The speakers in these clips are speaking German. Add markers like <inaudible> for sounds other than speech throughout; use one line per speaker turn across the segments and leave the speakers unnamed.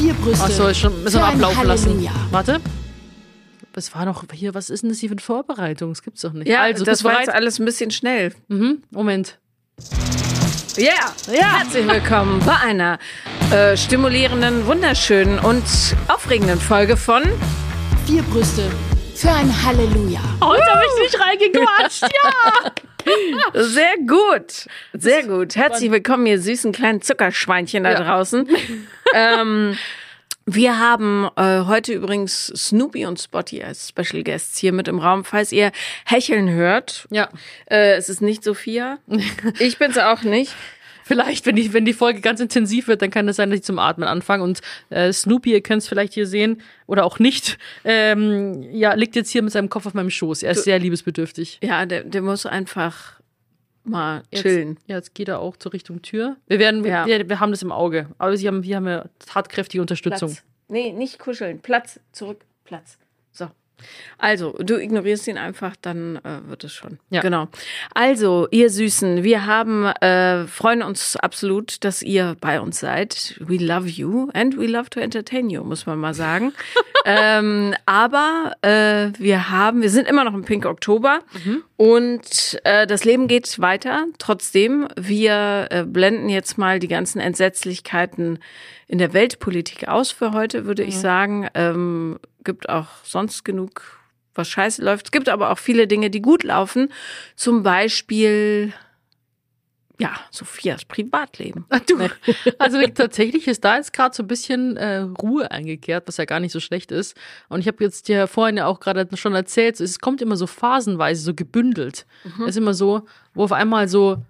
Vier Brüste.
Achso, schon müssen wir ablaufen lassen. Warte. Das war noch hier, was ist denn das hier für eine Vorbereitung? Das gibt's doch nicht.
Ja,
also,
das war
bereit?
jetzt alles ein bisschen schnell.
Mhm, Moment.
Ja, ja. Herzlich willkommen bei einer äh, stimulierenden, wunderschönen und aufregenden Folge von
Vier Brüste für ein Halleluja.
Heute habe ich nicht reingequatscht, ja! <laughs>
Sehr gut, sehr gut. Herzlich willkommen, ihr süßen kleinen Zuckerschweinchen da
Ja.
draußen. <laughs> ähm, wir haben äh, heute übrigens Snoopy und Spotty als Special Guests hier mit im Raum. Falls ihr hecheln hört,
Ja,
äh, es ist nicht Sophia. <laughs> Ich bin's auch nicht.
Vielleicht, wenn die, wenn die Folge ganz intensiv wird, dann kann es sein, dass ich zum Atmen anfange. Und äh, Snoopy, ihr könnt es vielleicht hier sehen, oder auch nicht, ähm, ja, liegt jetzt hier mit seinem Kopf auf meinem Schoß. Er ist sehr liebesbedürftig.
Ja, der, der muss einfach mal
Jetzt,
chillen.
Ja, jetzt geht er auch zur Richtung Tür. Wir werden,
Ja.
wir, wir haben das im Auge. Aber sie haben, wir haben ja tatkräftige Unterstützung.
Platz. Nee, nicht kuscheln. Platz, zurück, Platz. So. Also, du ignorierst ihn einfach, dann äh, wird es schon.
Ja.
Genau. Also, ihr Süßen, wir haben, äh, freuen uns absolut, dass ihr bei uns seid. We love you and we love to entertain you, muss man mal sagen. <laughs> ähm, aber äh, wir haben, wir sind immer noch im Pink Oktober und äh, das Leben geht weiter. Trotzdem, wir äh, blenden jetzt mal die ganzen Entsetzlichkeiten in der Weltpolitik aus für heute, würde ich sagen. Ähm, gibt auch sonst genug, was scheiße läuft. Es gibt aber auch viele Dinge, die gut laufen. Zum Beispiel, ja, Sophias Privatleben.
Ach du, <laughs> also tatsächlich ist da jetzt gerade so ein bisschen äh, Ruhe eingekehrt, was ja gar nicht so schlecht ist. Und ich habe jetzt dir vorhin ja auch gerade schon erzählt, es kommt immer so phasenweise, so gebündelt. Es ist immer so, wo auf einmal so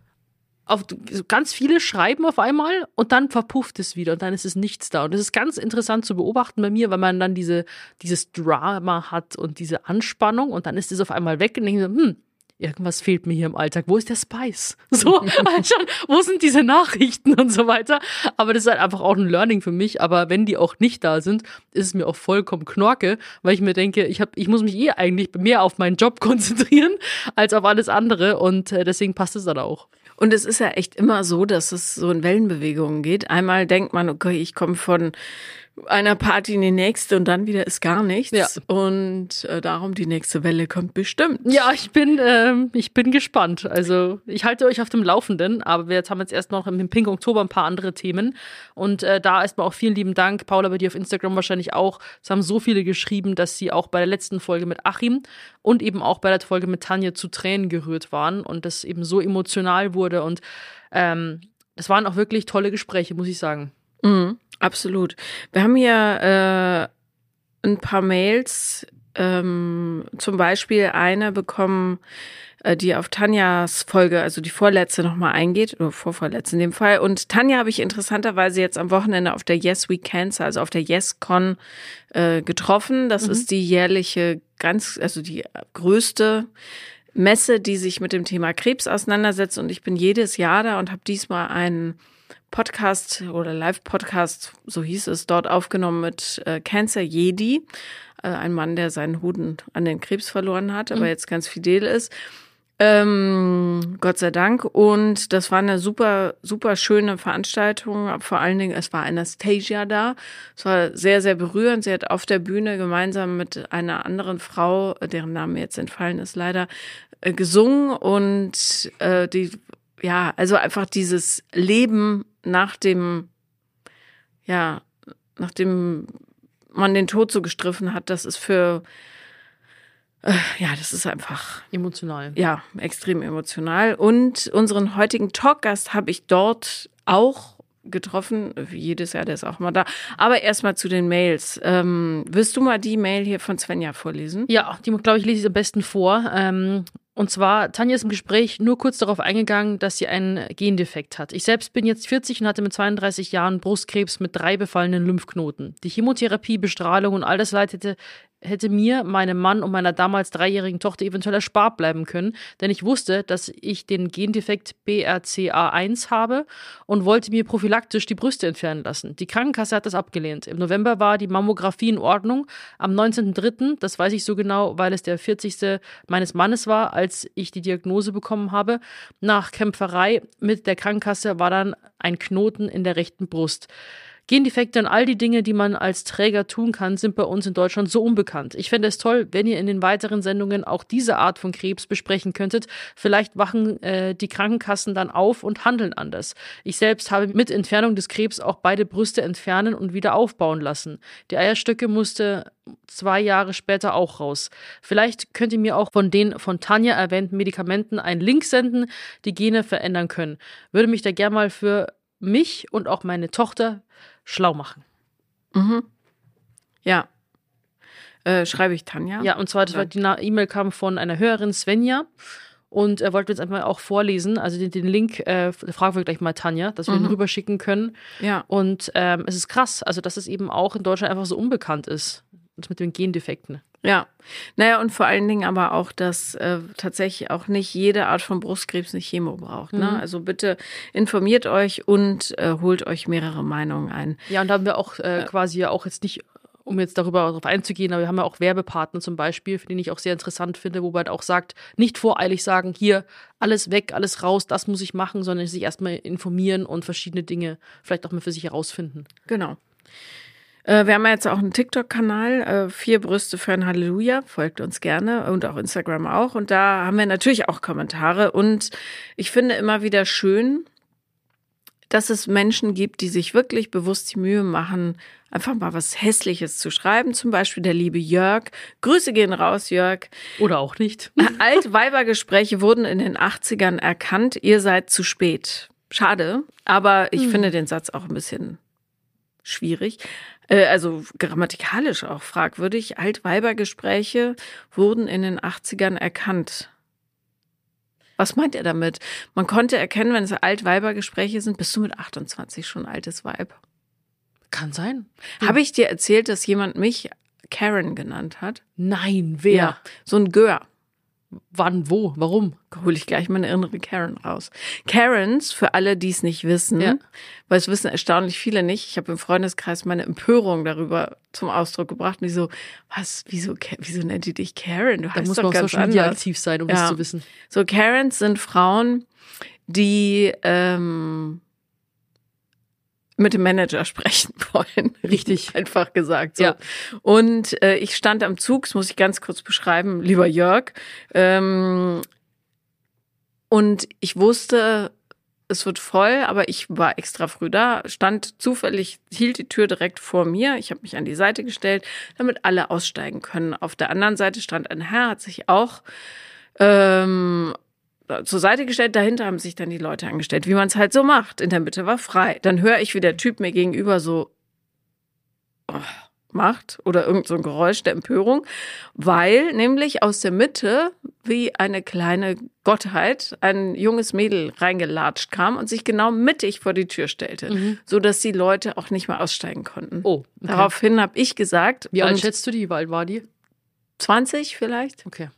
auf ganz viele schreiben auf einmal und dann verpufft es wieder und dann ist es nichts da. Und das ist ganz interessant zu beobachten bei mir, weil man dann diese, dieses Drama hat und diese Anspannung und dann ist es auf einmal weg und denke so, hm, irgendwas fehlt mir hier im Alltag. Wo ist der Spice? <laughs> So, halt schon, wo sind diese Nachrichten und so weiter? Aber das ist halt einfach auch ein Learning für mich. Aber wenn die auch nicht da sind, ist es mir auch vollkommen knorke, weil ich mir denke, ich hab, ich muss mich eh eigentlich mehr auf meinen Job <laughs> konzentrieren als auf alles andere und äh, deswegen passt es dann auch.
Und es ist ja echt immer so, dass es so in Wellenbewegungen geht. Einmal denkt man, okay, ich komme von einer Party in die nächste und dann wieder ist gar nichts.
Ja.
Und äh, darum die nächste Welle kommt bestimmt.
Ja, ich bin, ähm, ich bin gespannt. Also ich halte euch auf dem Laufenden, aber wir jetzt haben jetzt erst noch im Pink Oktober ein paar andere Themen. Und äh, da erstmal auch vielen lieben Dank. Paula, bei dir auf Instagram wahrscheinlich auch. Es haben so viele geschrieben, dass sie auch bei der letzten Folge mit Achim und eben auch bei der Folge mit Tanja zu Tränen gerührt waren und das eben so emotional wurde. Und ähm, es waren auch wirklich tolle Gespräche, muss ich sagen.
Mhm, absolut. Wir haben hier äh, ein paar Mails, ähm, zum Beispiel eine bekommen, äh, die auf Tanjas Folge, also die vorletzte nochmal eingeht, oder vorvorletzte in dem Fall. Und Tanja habe ich interessanterweise jetzt am Wochenende auf der Yes We Cancer, also auf der YesCon äh, getroffen. Das ist die jährliche, ganz, also die größte Messe, die sich mit dem Thema Krebs auseinandersetzt. Und ich bin jedes Jahr da und habe diesmal einen Podcast oder Live-Podcast, so hieß es, dort aufgenommen mit äh, Cancer Jedi, äh, ein Mann, der seinen Huden an den Krebs verloren hat, aber jetzt ganz fidel ist. Ähm, Gott sei Dank. Und das war eine super, super schöne Veranstaltung. Vor allen Dingen, es war Anastasia da. Es war sehr, sehr berührend. Sie hat auf der Bühne gemeinsam mit einer anderen Frau, deren Name jetzt entfallen ist leider, äh, gesungen und äh, die, ja, also einfach dieses Leben nach dem, ja, nachdem man den Tod so gestriffen hat, das ist für, äh, ja, das ist einfach
Emotional.
ja, extrem emotional. Und unseren heutigen Talkgast habe ich dort auch getroffen. Wie jedes Jahr, der ist auch mal da. Aber erstmal zu den Mails. Ähm, willst du mal die Mail hier von Svenja vorlesen?
Ja, die, glaube ich, lese ich am besten vor. Ähm, und zwar, Tanja ist im Gespräch nur kurz darauf eingegangen, dass sie einen Gendefekt hat. Ich selbst bin jetzt 40 und hatte mit 32 Jahren Brustkrebs mit drei befallenen Lymphknoten. Die Chemotherapie, Bestrahlung und all das leitete hätte mir, meinem Mann und meiner damals dreijährigen Tochter eventuell erspart bleiben können, denn ich wusste, dass ich den Gendefekt BRCA1 habe und wollte mir prophylaktisch die Brüste entfernen lassen. Die Krankenkasse hat das abgelehnt. Im November war die Mammographie in Ordnung. Am 19.03., das weiß ich so genau, weil es der 40. meines Mannes war, als ich die Diagnose bekommen habe, nach Kämpferei mit der Krankenkasse war dann ein Knoten in der rechten Brust. Gendefekte und all die Dinge, die man als Träger tun kann, sind bei uns in Deutschland so unbekannt. Ich fände es toll, wenn ihr in den weiteren Sendungen auch diese Art von Krebs besprechen könntet. Vielleicht wachen äh, die Krankenkassen dann auf und handeln anders. Ich selbst habe mit Entfernung des Krebs auch beide Brüste entfernen und wieder aufbauen lassen. Die Eierstöcke musste zwei Jahre später auch raus. Vielleicht könnt ihr mir auch von den von Tanja erwähnten Medikamenten einen Link senden, die Gene verändern können. Würde mich da gerne mal für mich und auch meine Tochter schlau machen.
Mhm. Ja. Äh, schreibe ich Tanja?
Ja, und zwar, das war die E-Mail kam von einer Hörerin, Svenja. Und er wollte jetzt einfach auch vorlesen. Also den, den Link, äh, fragen wir gleich mal Tanja, dass wir ihn rüberschicken können.
Ja.
Und ähm, es ist krass, also dass es eben auch in Deutschland einfach so unbekannt ist. Das mit den Gendefekten.
Ja, naja, und vor allen Dingen aber auch, dass äh, tatsächlich auch nicht jede Art von Brustkrebs eine Chemo braucht. Ne? Also bitte informiert euch und äh, holt euch mehrere Meinungen ein.
Ja, und da haben wir auch äh, quasi ja auch jetzt nicht, um jetzt darüber darauf einzugehen, aber wir haben ja auch Werbepartner zum Beispiel, für den ich auch sehr interessant finde, wo man halt auch sagt, nicht voreilig sagen, hier, alles weg, alles raus, das muss ich machen, sondern sich erstmal informieren und verschiedene Dinge vielleicht auch mal für sich herausfinden.
Genau. Äh, wir haben ja jetzt auch einen TikTok-Kanal, äh, vier Brüste für ein Halleluja, folgt uns gerne und auch Instagram auch. Und da haben wir natürlich auch Kommentare. Und ich finde immer wieder schön, dass es Menschen gibt, die sich wirklich bewusst die Mühe machen, einfach mal was Hässliches zu schreiben. Zum Beispiel der liebe Jörg. Grüße gehen raus, Jörg.
Oder auch nicht.
Altweibergespräche wurden in den 80ern erkannt. Ihr seid zu spät. Schade, aber ich finde den Satz auch ein bisschen schwierig. Äh, Also grammatikalisch auch fragwürdig. Altweibergespräche wurden in den 80ern erkannt. Was meint er damit? Man konnte erkennen, wenn es Altweibergespräche sind, bist du mit 28 schon altes Weib.
Kann sein.
Habe ich dir erzählt, dass jemand mich Karen genannt hat?
Nein, wer?
So ein Gör.
Wann, wo, warum?
hole ich gleich meine innere Karen raus. Karens, für alle, die es nicht wissen,
Ja.
weil es wissen erstaunlich viele nicht. Ich habe im Freundeskreis meine Empörung darüber zum Ausdruck gebracht. Und die so, was, wieso, wieso nennt die dich Karen? Du
Da
heißt
muss
doch
man
ganz
Social Media aktiv sein, um
Ja.
das zu wissen.
So, Karens sind Frauen, die ähm, mit dem Manager sprechen <laughs> wollen.
Richtig. <laughs>
Einfach gesagt. So.
Ja.
Und äh, ich stand am Zug, das muss ich ganz kurz beschreiben, lieber Jörg. Ähm, und ich wusste, es wird voll, aber ich war extra früh da, stand zufällig, hielt die Tür direkt vor mir. Ich habe mich an die Seite gestellt, damit alle aussteigen können. Auf der anderen Seite stand ein Herr, hat sich auch ähm, zur Seite gestellt. Dahinter haben sich dann die Leute angestellt, wie man es halt so macht. In der Mitte war frei. Dann höre ich, wie der Typ mir gegenüber so oh, macht oder irgend so ein Geräusch der Empörung, weil nämlich aus der Mitte wie eine kleine Gottheit ein junges Mädel reingelatscht kam und sich genau mittig vor die Tür stellte, so dass die Leute auch nicht mehr aussteigen konnten.
Oh, okay.
Daraufhin habe ich gesagt,
Wie alt schätzt du die? Wie alt war die?
20 vielleicht.
Okay.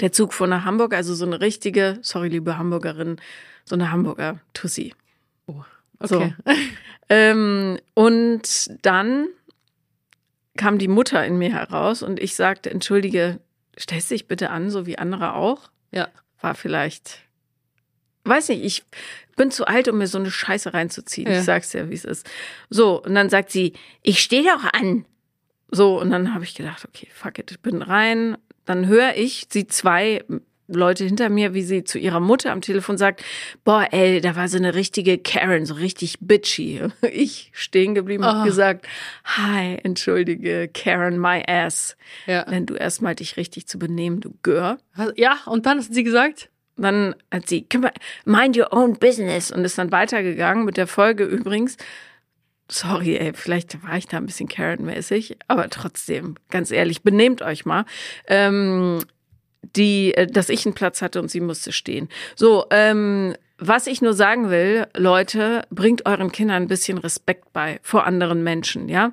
Der Zug fuhr nach Hamburg, also so eine richtige, sorry, liebe Hamburgerin, so eine Hamburger Tussi.
Okay. <laughs>
Ähm, und dann kam die Mutter in mir heraus und ich sagte, entschuldige, stellst dich bitte an, so wie andere auch.
Ja.
War vielleicht, weiß nicht, ich bin zu alt, um mir so eine Scheiße reinzuziehen.
Ja.
Ich sag's dir, wie es ist. So, und dann sagt sie, ich stehe doch an. So, und dann habe ich gedacht, okay, fuck it, ich bin rein. Dann höre ich sie zwei Leute hinter mir, wie sie zu ihrer Mutter am Telefon sagt, boah, ey, da war so eine richtige Karen, so richtig bitchy. <laughs> Ich stehen geblieben und
Oh.
gesagt, hi, entschuldige, Karen, my ass.
Ja.
Wenn du erstmal dich richtig zu benehmen, du Gör.
Ja, und dann hat sie gesagt?
Dann hat sie, "Kümmere- mind your own business und ist dann weitergegangen mit der Folge übrigens. Sorry, ey, vielleicht war ich da ein bisschen Karen-mäßig, aber trotzdem, ganz ehrlich, benehmt euch mal. Ähm, die, äh, dass ich einen Platz hatte und sie musste stehen. So, ähm, was ich nur sagen will, Leute, bringt euren Kindern ein bisschen Respekt bei vor anderen Menschen, ja?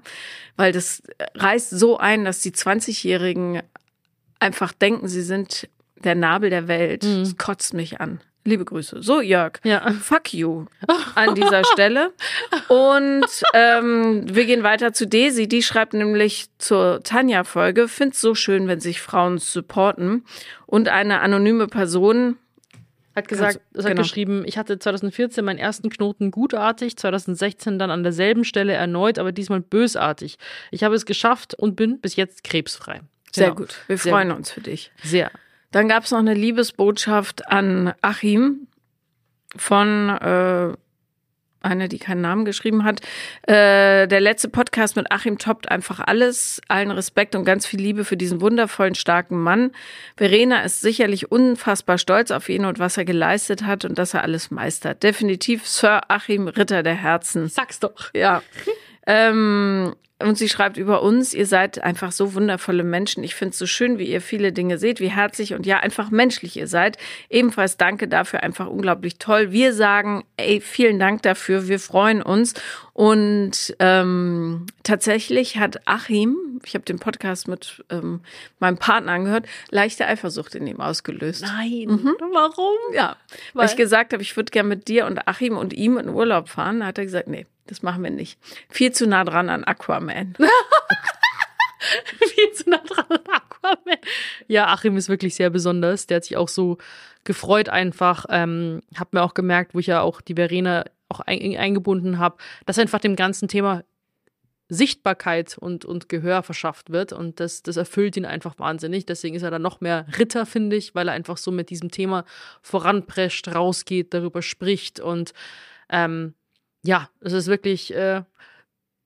Weil das reißt so ein, dass die 20-Jährigen einfach denken, sie sind der Nabel der Welt. Das kotzt mich an. Liebe Grüße. So, Jörg.
Ja.
Fuck you <laughs> an dieser Stelle. Und ähm, wir gehen weiter zu Desi. Die schreibt nämlich zur Tanja-Folge, find's so schön, wenn sich Frauen supporten. Und eine anonyme Person,
Hat gesagt, es hat
genau.
geschrieben, ich hatte 2014 meinen ersten Knoten gutartig, 2016 dann an derselben Stelle erneut, aber diesmal bösartig. Ich habe es geschafft und bin bis jetzt krebsfrei.
Sehr
Genau.
gut. Wir
Sehr
freuen uns für dich.
Sehr.
Dann gab es noch eine Liebesbotschaft an Achim von äh, einer, die keinen Namen geschrieben hat. Äh, der letzte Podcast mit Achim toppt einfach alles. Allen Respekt und ganz viel Liebe für diesen wundervollen, starken Mann. Verena ist sicherlich unfassbar stolz auf ihn und was er geleistet hat und dass er alles meistert. Definitiv Sir Achim, Ritter der Herzen.
Sag's doch.
Ja. <laughs> ähm, und sie schreibt über uns, ihr seid einfach so wundervolle Menschen. Ich finde es so schön, wie ihr viele Dinge seht, wie herzlich und ja, einfach menschlich ihr seid. Ebenfalls danke dafür, einfach unglaublich toll. Wir sagen, ey, vielen Dank dafür, wir freuen uns. Und ähm, tatsächlich hat Achim, ich habe den Podcast mit ähm, meinem Partner angehört, leichte Eifersucht in ihm ausgelöst.
Nein. Warum?
Ja, weil ich gesagt habe, ich würde gern mit dir und Achim und ihm in Urlaub fahren. Da hat er gesagt, nee, das machen wir nicht. Viel zu nah dran an Aquaman. <laughs>
Viel zu nah dran an Aquaman. Ja, Achim ist wirklich sehr besonders. Der hat sich auch so gefreut einfach. Ähm, hab mir auch gemerkt, wo ich ja auch die Verena auch ein, eingebunden habe, dass einfach dem ganzen Thema Sichtbarkeit und, und Gehör verschafft wird. Und das, das erfüllt ihn einfach wahnsinnig. Deswegen ist er dann noch mehr Ritter, finde ich, weil er einfach so mit diesem Thema voranprescht, rausgeht, darüber spricht. Und ähm, ja, es ist wirklich äh,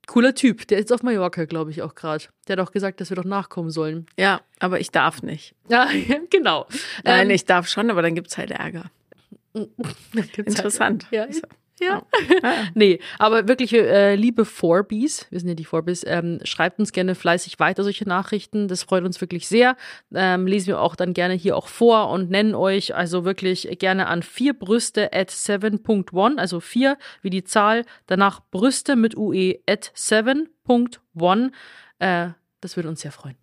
cooler Typ. Der ist auf Mallorca, glaube ich, auch gerade. Der hat auch gesagt, dass wir doch nachkommen sollen.
Ja, aber ich darf nicht.
Ja, <laughs> genau.
Nein,
Ähm,
ich darf schon, aber dann gibt's halt Ärger. <laughs>
halt-
Interessant.
Ja,
So. <laughs>
ja.
Ja.
Nee, aber wirklich, äh, liebe Forbis, wir sind ja die Forbis, ähm, schreibt uns gerne fleißig weiter solche Nachrichten. Das freut uns wirklich sehr. Ähm, lesen wir auch dann gerne hier auch vor und nennen euch also wirklich gerne an vierbrüste at 7.1, also vier wie die Zahl, danach Brüste mit UE at 7.1. Äh, das würde uns sehr freuen.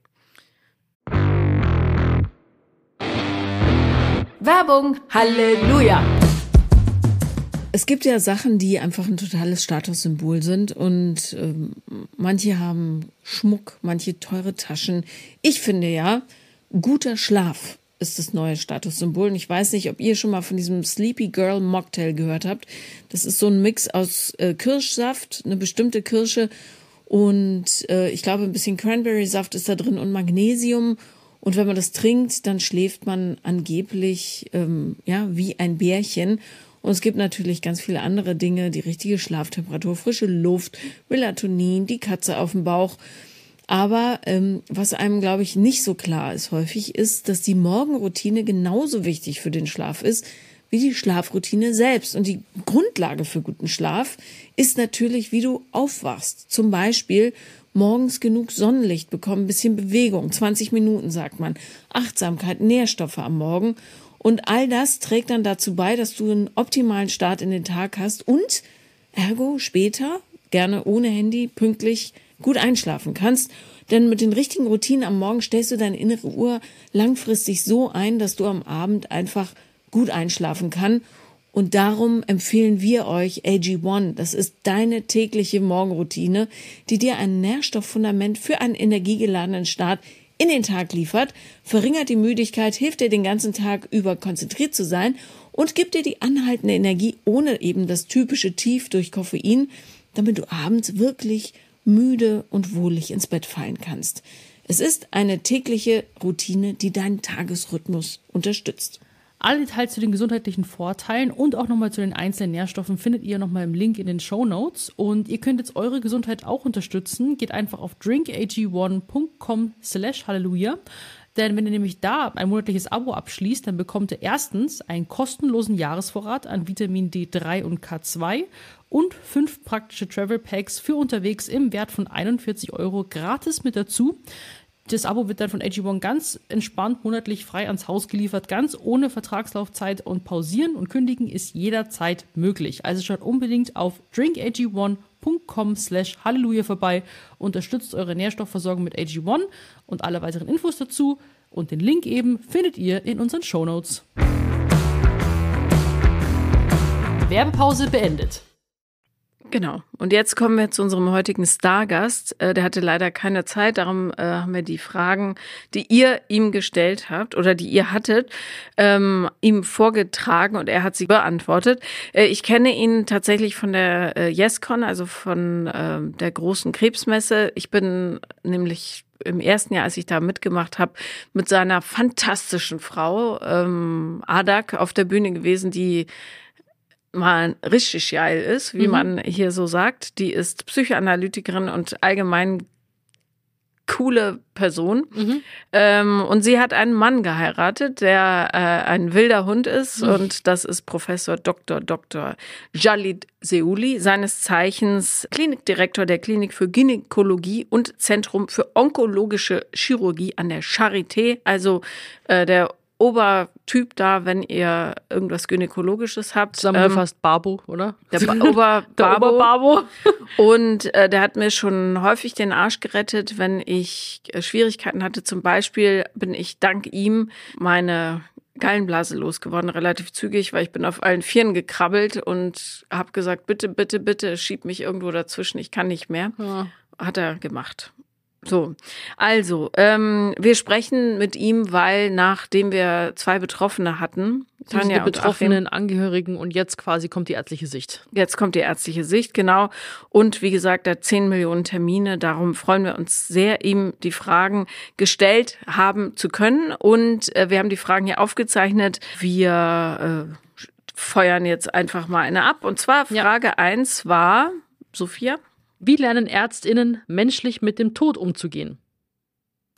Werbung. Halleluja.
Es gibt ja Sachen, die einfach ein totales Statussymbol sind und ähm, manche haben Schmuck, manche teure Taschen. Ich finde ja, guter Schlaf ist das neue Statussymbol. Und ich weiß nicht, ob ihr schon mal von diesem Sleepy Girl Mocktail gehört habt. Das ist so ein Mix aus äh, Kirschsaft, eine bestimmte Kirsche und äh, ich glaube ein bisschen Cranberry-Saft ist da drin und Magnesium. Und wenn man das trinkt, dann schläft man angeblich ähm, ja wie ein Bärchen. Und es gibt natürlich ganz viele andere Dinge, die richtige Schlaftemperatur, frische Luft, Melatonin, die Katze auf dem Bauch. Aber ähm, was einem, glaube ich, nicht so klar ist häufig, ist, dass die Morgenroutine genauso wichtig für den Schlaf ist wie die Schlafroutine selbst. Und die Grundlage für guten Schlaf ist natürlich, wie du aufwachst. Zum Beispiel morgens genug Sonnenlicht bekommen, bisschen Bewegung, 20 Minuten sagt man, Achtsamkeit, Nährstoffe am Morgen. Und all das trägt dann dazu bei, dass du einen optimalen Start in den Tag hast und ergo später, gerne ohne Handy, pünktlich gut einschlafen kannst. Denn mit den richtigen Routinen am Morgen stellst du deine innere Uhr langfristig so ein, dass du am Abend einfach gut einschlafen kann. Und darum empfehlen wir euch AG1. Das ist deine tägliche Morgenroutine, die dir ein Nährstofffundament für einen energiegeladenen Start in den Tag liefert, verringert die Müdigkeit, hilft dir den ganzen Tag über konzentriert zu sein und gibt dir die anhaltende Energie ohne eben das typische Tief durch Koffein, damit du abends wirklich müde und wohlig ins Bett fallen kannst. Es ist eine tägliche Routine, die deinen Tagesrhythmus unterstützt.
Alle Details zu den gesundheitlichen Vorteilen und auch nochmal zu den einzelnen Nährstoffen findet ihr nochmal im Link in den Show Notes. Und ihr könnt jetzt eure Gesundheit auch unterstützen. Geht einfach auf drinkag1.com slash halleluja. Denn wenn ihr nämlich da ein monatliches Abo abschließt, dann bekommt ihr erstens einen kostenlosen Jahresvorrat an Vitamin D3 und K2 und fünf praktische Travel Packs für unterwegs im Wert von 41 Euro gratis mit dazu. Das Abo wird dann von AG1 ganz entspannt monatlich frei ans Haus geliefert, ganz ohne Vertragslaufzeit und pausieren und kündigen ist jederzeit möglich. Also schaut unbedingt auf drinkag1.com slash halleluja vorbei, unterstützt eure Nährstoffversorgung mit AG1 und alle weiteren Infos dazu und den Link eben findet ihr in unseren Shownotes. Werbepause beendet.
Genau. Und jetzt kommen wir zu unserem heutigen Stargast. Äh, der hatte leider keine Zeit, darum äh, haben wir die Fragen, die ihr ihm gestellt habt oder die ihr hattet, ähm, ihm vorgetragen und er hat sie beantwortet. Äh, ich kenne ihn tatsächlich von der YesCon, also von äh, der großen Krebsmesse. Ich bin nämlich im ersten Jahr, als ich da mitgemacht habe, mit seiner fantastischen Frau ähm, Adak auf der Bühne gewesen, die mal richtig geil ist, wie mhm. man hier so sagt. Die ist Psychoanalytikerin und allgemein coole Person. Mhm. Ähm, und sie hat einen Mann geheiratet, der äh, ein wilder Hund ist. Mhm. Und das ist Professor Dr. Dr. Jalid Seuli, seines Zeichens Klinikdirektor der Klinik für Gynäkologie und Zentrum für onkologische Chirurgie an der Charité, also äh, der Obertyp da, wenn ihr irgendwas Gynäkologisches habt.
Zusammengefasst ähm, Barbo, oder?
Der ba Ober <laughs> der Oberbarbo. Und äh, der hat mir schon häufig den Arsch gerettet, wenn ich äh, Schwierigkeiten hatte. Zum Beispiel bin ich dank ihm meine Gallenblase losgeworden, relativ zügig, weil ich bin auf allen Vieren gekrabbelt und habe gesagt, bitte, bitte, bitte, schieb mich irgendwo dazwischen, ich kann nicht mehr. Ja. Hat er gemacht. So, also, ähm, wir sprechen mit ihm, weil nachdem wir zwei Betroffene hatten,
Tanja die betroffenen Achim, Angehörigen und jetzt quasi kommt die ärztliche Sicht.
Jetzt kommt die ärztliche Sicht, genau. Und wie gesagt, da zehn Millionen Termine. Darum freuen wir uns sehr, ihm die Fragen gestellt haben zu können. Und äh, wir haben die Fragen hier aufgezeichnet. Wir äh, feuern jetzt einfach mal eine ab. Und zwar Frage eins ja. war, Sophia?
Wie lernen Ärztinnen menschlich mit dem Tod umzugehen?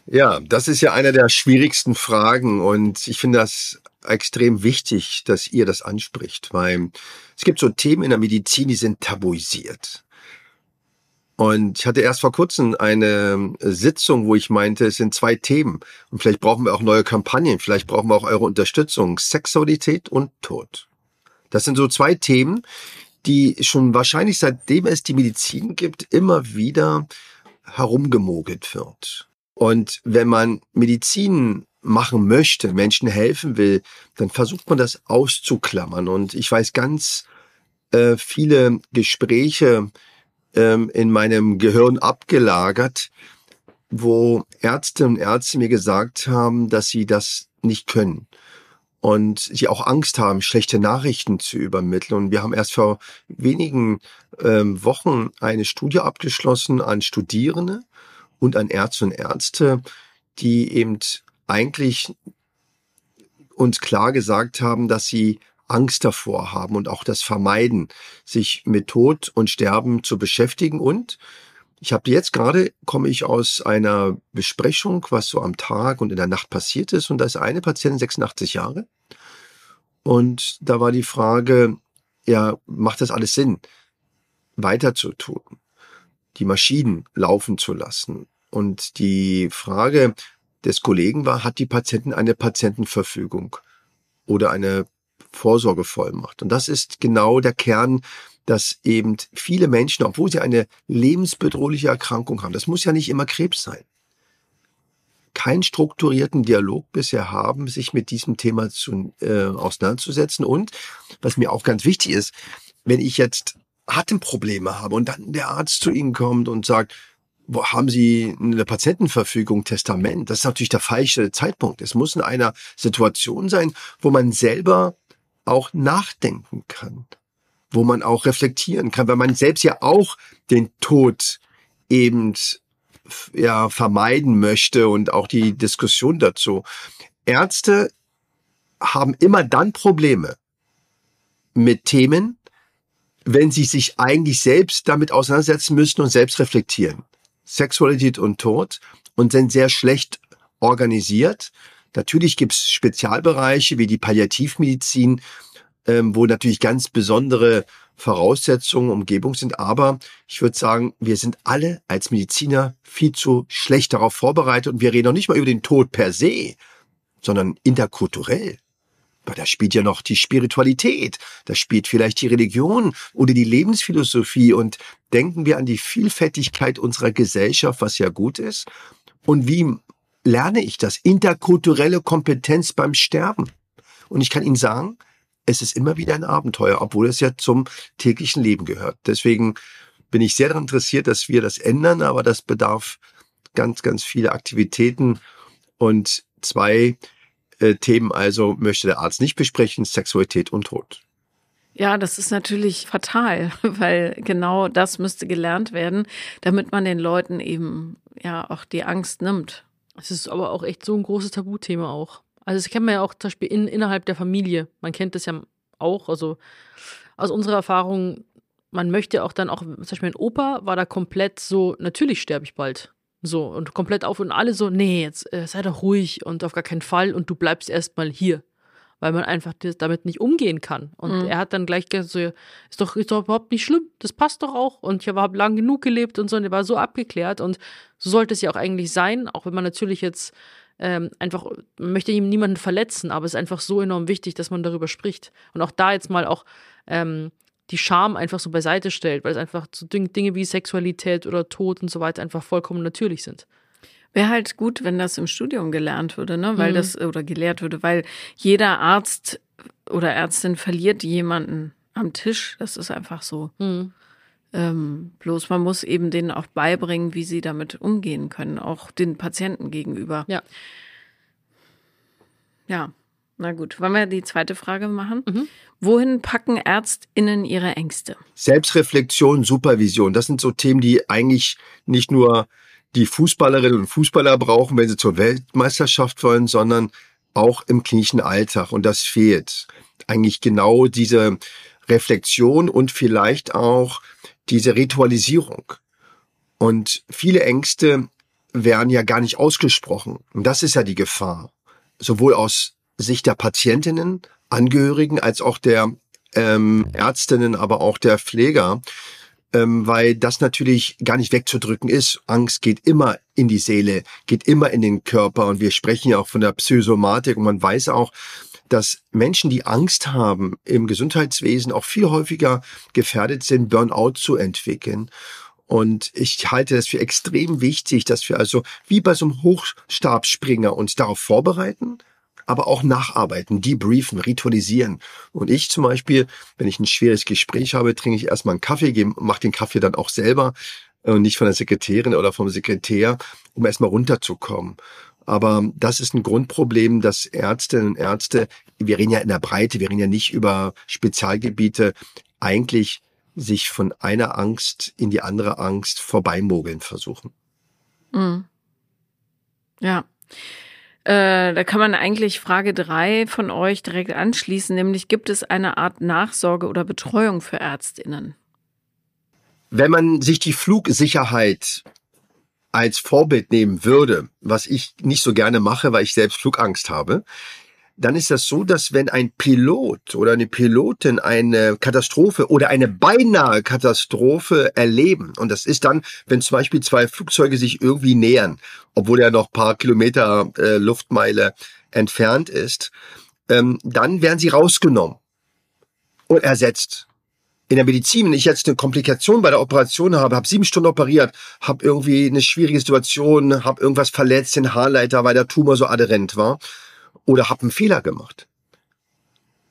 Ja, das ist ja eine der schwierigsten Fragen und ich finde das extrem wichtig, dass ihr das anspricht, weil es gibt so Themen in der Medizin, die sind tabuisiert. Und ich hatte erst vor kurzem eine Sitzung, wo ich meinte, es sind zwei Themen. Und vielleicht brauchen wir auch neue Kampagnen, vielleicht brauchen wir auch eure Unterstützung. Sexualität und Tod. Das sind so zwei Themen, die schon wahrscheinlich seitdem es die Medizin gibt, immer wieder herumgemogelt wird. Und wenn man Medizin machen möchte, Menschen helfen will, dann versucht man das auszuklammern. Und ich weiß ganz äh, viele Gespräche ähm, in meinem Gehirn abgelagert, wo Ärzte und Ärzte mir gesagt haben, dass sie das nicht können und sie auch Angst haben, schlechte Nachrichten zu übermitteln. Und wir haben erst vor wenigen ähm, Wochen eine Studie abgeschlossen an Studierende und an Ärzte und Ärzte, die eben eigentlich uns klar gesagt haben, dass sie Angst davor haben und auch das vermeiden, sich mit Tod und Sterben zu beschäftigen. Und ich habe jetzt gerade, komme ich aus einer Besprechung, was so am Tag und in der Nacht passiert ist. Und da ist eine Patientin 86 Jahre. Und da war die Frage, ja, macht das alles Sinn, weiter zu tun, die Maschinen laufen zu lassen? Und die Frage des Kollegen war, hat die Patientin eine Patientenverfügung oder eine Vorsorgevollmacht? Und das ist genau der Kern, dass eben viele Menschen, obwohl sie eine lebensbedrohliche Erkrankung haben, das muss ja nicht immer Krebs sein, keinen strukturierten Dialog bisher haben, sich mit diesem Thema zu, äh, auseinanderzusetzen. Und was mir auch ganz wichtig ist, wenn ich jetzt Atemprobleme habe und dann der Arzt zu Ihnen kommt und sagt, wo haben Sie eine Patientenverfügung, Testament? Das ist natürlich der falsche Zeitpunkt. Es muss in einer Situation sein, wo man selber auch nachdenken kann, wo man auch reflektieren kann, weil man selbst ja auch den Tod eben ja, vermeiden möchte und auch die Diskussion dazu. Ärzte haben immer dann Probleme mit Themen, wenn sie sich eigentlich selbst damit auseinandersetzen müssen und selbst reflektieren. Sexualität und Tod und sind sehr schlecht organisiert. Natürlich gibt es Spezialbereiche wie die Palliativmedizin, ähm, wo natürlich ganz besondere Voraussetzungen, Umgebung sind. Aber ich würde sagen, wir sind alle als Mediziner viel zu schlecht darauf vorbereitet und wir reden noch nicht mal über den Tod per se, sondern interkulturell. Weil da spielt ja noch die Spiritualität, da spielt vielleicht die Religion oder die Lebensphilosophie und denken wir an die Vielfältigkeit unserer Gesellschaft, was ja gut ist. Und wie lerne ich das? Interkulturelle Kompetenz beim Sterben. Und ich kann Ihnen sagen, es ist immer wieder ein Abenteuer, obwohl es ja zum täglichen Leben gehört. Deswegen bin ich sehr daran interessiert, dass wir das ändern, aber das bedarf ganz, ganz viele Aktivitäten und zwei äh, Themen also möchte der Arzt nicht besprechen, Sexualität und Tod.
Ja, das ist natürlich fatal, <laughs> weil genau das müsste gelernt werden, damit man den Leuten eben ja auch die Angst nimmt.
Es ist aber auch echt so ein großes Tabuthema auch. Also das kennt man ja auch zum Beispiel in, innerhalb der Familie. Man kennt das ja auch. Also aus unserer Erfahrung, man möchte auch dann auch, zum Beispiel mein Opa war da komplett so, natürlich sterbe ich bald. So, und komplett auf und alle so, nee, jetzt äh, sei doch ruhig und auf gar keinen Fall und du bleibst erstmal hier weil man einfach damit nicht umgehen kann. Und mhm. er hat dann gleich gesagt, so, ist doch, ist doch überhaupt nicht schlimm, das passt doch auch. Und ich habe lang genug gelebt und so, und er war so abgeklärt. Und so sollte es ja auch eigentlich sein, auch wenn man natürlich jetzt ähm, einfach, man möchte ihm niemanden verletzen, aber es ist einfach so enorm wichtig, dass man darüber spricht. Und auch da jetzt mal auch ähm, die Scham einfach so beiseite stellt, weil es einfach so Dinge wie Sexualität oder Tod und so weiter einfach vollkommen natürlich sind.
Wäre halt gut, wenn das im Studium gelernt würde, ne? Weil mhm. das, oder gelehrt würde, weil jeder Arzt oder Ärztin verliert jemanden am Tisch. Das ist einfach so. Mhm. Ähm, bloß man muss eben denen auch beibringen, wie sie damit umgehen können, auch den Patienten gegenüber.
Ja.
Ja, na gut. Wollen wir die zweite Frage machen? Mhm. Wohin packen ÄrztInnen ihre Ängste?
Selbstreflexion, Supervision, das sind so Themen, die eigentlich nicht nur die Fußballerinnen und Fußballer brauchen, wenn sie zur Weltmeisterschaft wollen, sondern auch im klinischen Alltag. Und das fehlt. Eigentlich genau diese Reflexion und vielleicht auch diese Ritualisierung. Und viele Ängste werden ja gar nicht ausgesprochen. Und das ist ja die Gefahr. Sowohl aus Sicht der Patientinnen, Angehörigen als auch der ähm, Ärztinnen, aber auch der Pfleger ähm, weil das natürlich gar nicht wegzudrücken ist. Angst geht immer in die Seele, geht immer in den Körper und wir sprechen ja auch von der Psychosomatik und man weiß auch, dass Menschen, die Angst haben, im Gesundheitswesen auch viel häufiger gefährdet sind, Burnout zu entwickeln. Und ich halte das für extrem wichtig, dass wir also wie bei so einem Hochstabspringer uns darauf vorbereiten, aber auch nacharbeiten, debriefen, ritualisieren. Und ich zum Beispiel, wenn ich ein schweres Gespräch habe, trinke ich erstmal einen Kaffee, mache den Kaffee dann auch selber und nicht von der Sekretärin oder vom Sekretär, um erstmal runterzukommen. Aber das ist ein Grundproblem, dass Ärztinnen und Ärzte, wir reden ja in der Breite, wir reden ja nicht über Spezialgebiete, eigentlich sich von einer Angst in die andere Angst vorbeimogeln versuchen.
Mhm. Ja. Äh, da kann man eigentlich Frage drei von euch direkt anschließen, nämlich gibt es eine Art Nachsorge oder Betreuung für Ärztinnen?
Wenn man sich die Flugsicherheit als Vorbild nehmen würde, was ich nicht so gerne mache, weil ich selbst Flugangst habe, dann ist das so, dass wenn ein Pilot oder eine Pilotin eine Katastrophe oder eine beinahe Katastrophe erleben, und das ist dann, wenn zum Beispiel zwei Flugzeuge sich irgendwie nähern, obwohl er noch paar Kilometer äh, Luftmeile entfernt ist, ähm, dann werden sie rausgenommen und ersetzt. In der Medizin, wenn ich jetzt eine Komplikation bei der Operation habe, habe sieben Stunden operiert, habe irgendwie eine schwierige Situation, habe irgendwas verletzt, den Haarleiter, weil der Tumor so adherent war, oder habe einen Fehler gemacht,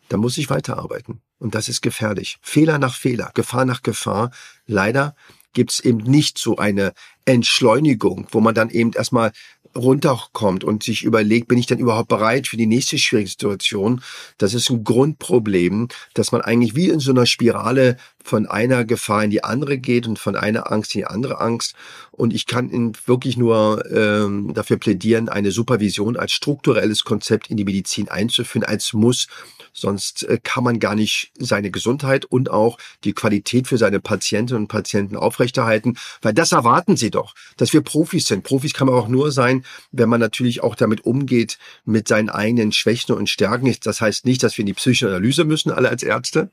dann muss ich weiterarbeiten. Und das ist gefährlich. Fehler nach Fehler, Gefahr nach Gefahr. Leider gibt es eben nicht so eine Entschleunigung, wo man dann eben erstmal runterkommt und sich überlegt, bin ich denn überhaupt bereit für die nächste schwierige Situation? Das ist ein Grundproblem, dass man eigentlich wie in so einer Spirale von einer Gefahr in die andere geht und von einer Angst in die andere Angst. Und ich kann wirklich nur ähm, dafür plädieren, eine Supervision als strukturelles Konzept in die Medizin einzuführen, als Muss. Sonst äh, kann man gar nicht seine Gesundheit und auch die Qualität für seine Patientinnen und Patienten aufrechterhalten, weil das erwarten sie doch, dass wir Profis sind. Profis kann man auch nur sein, wenn man natürlich auch damit umgeht mit seinen eigenen Schwächen und Stärken. Das heißt nicht, dass wir in die psychische Analyse müssen, alle als Ärzte,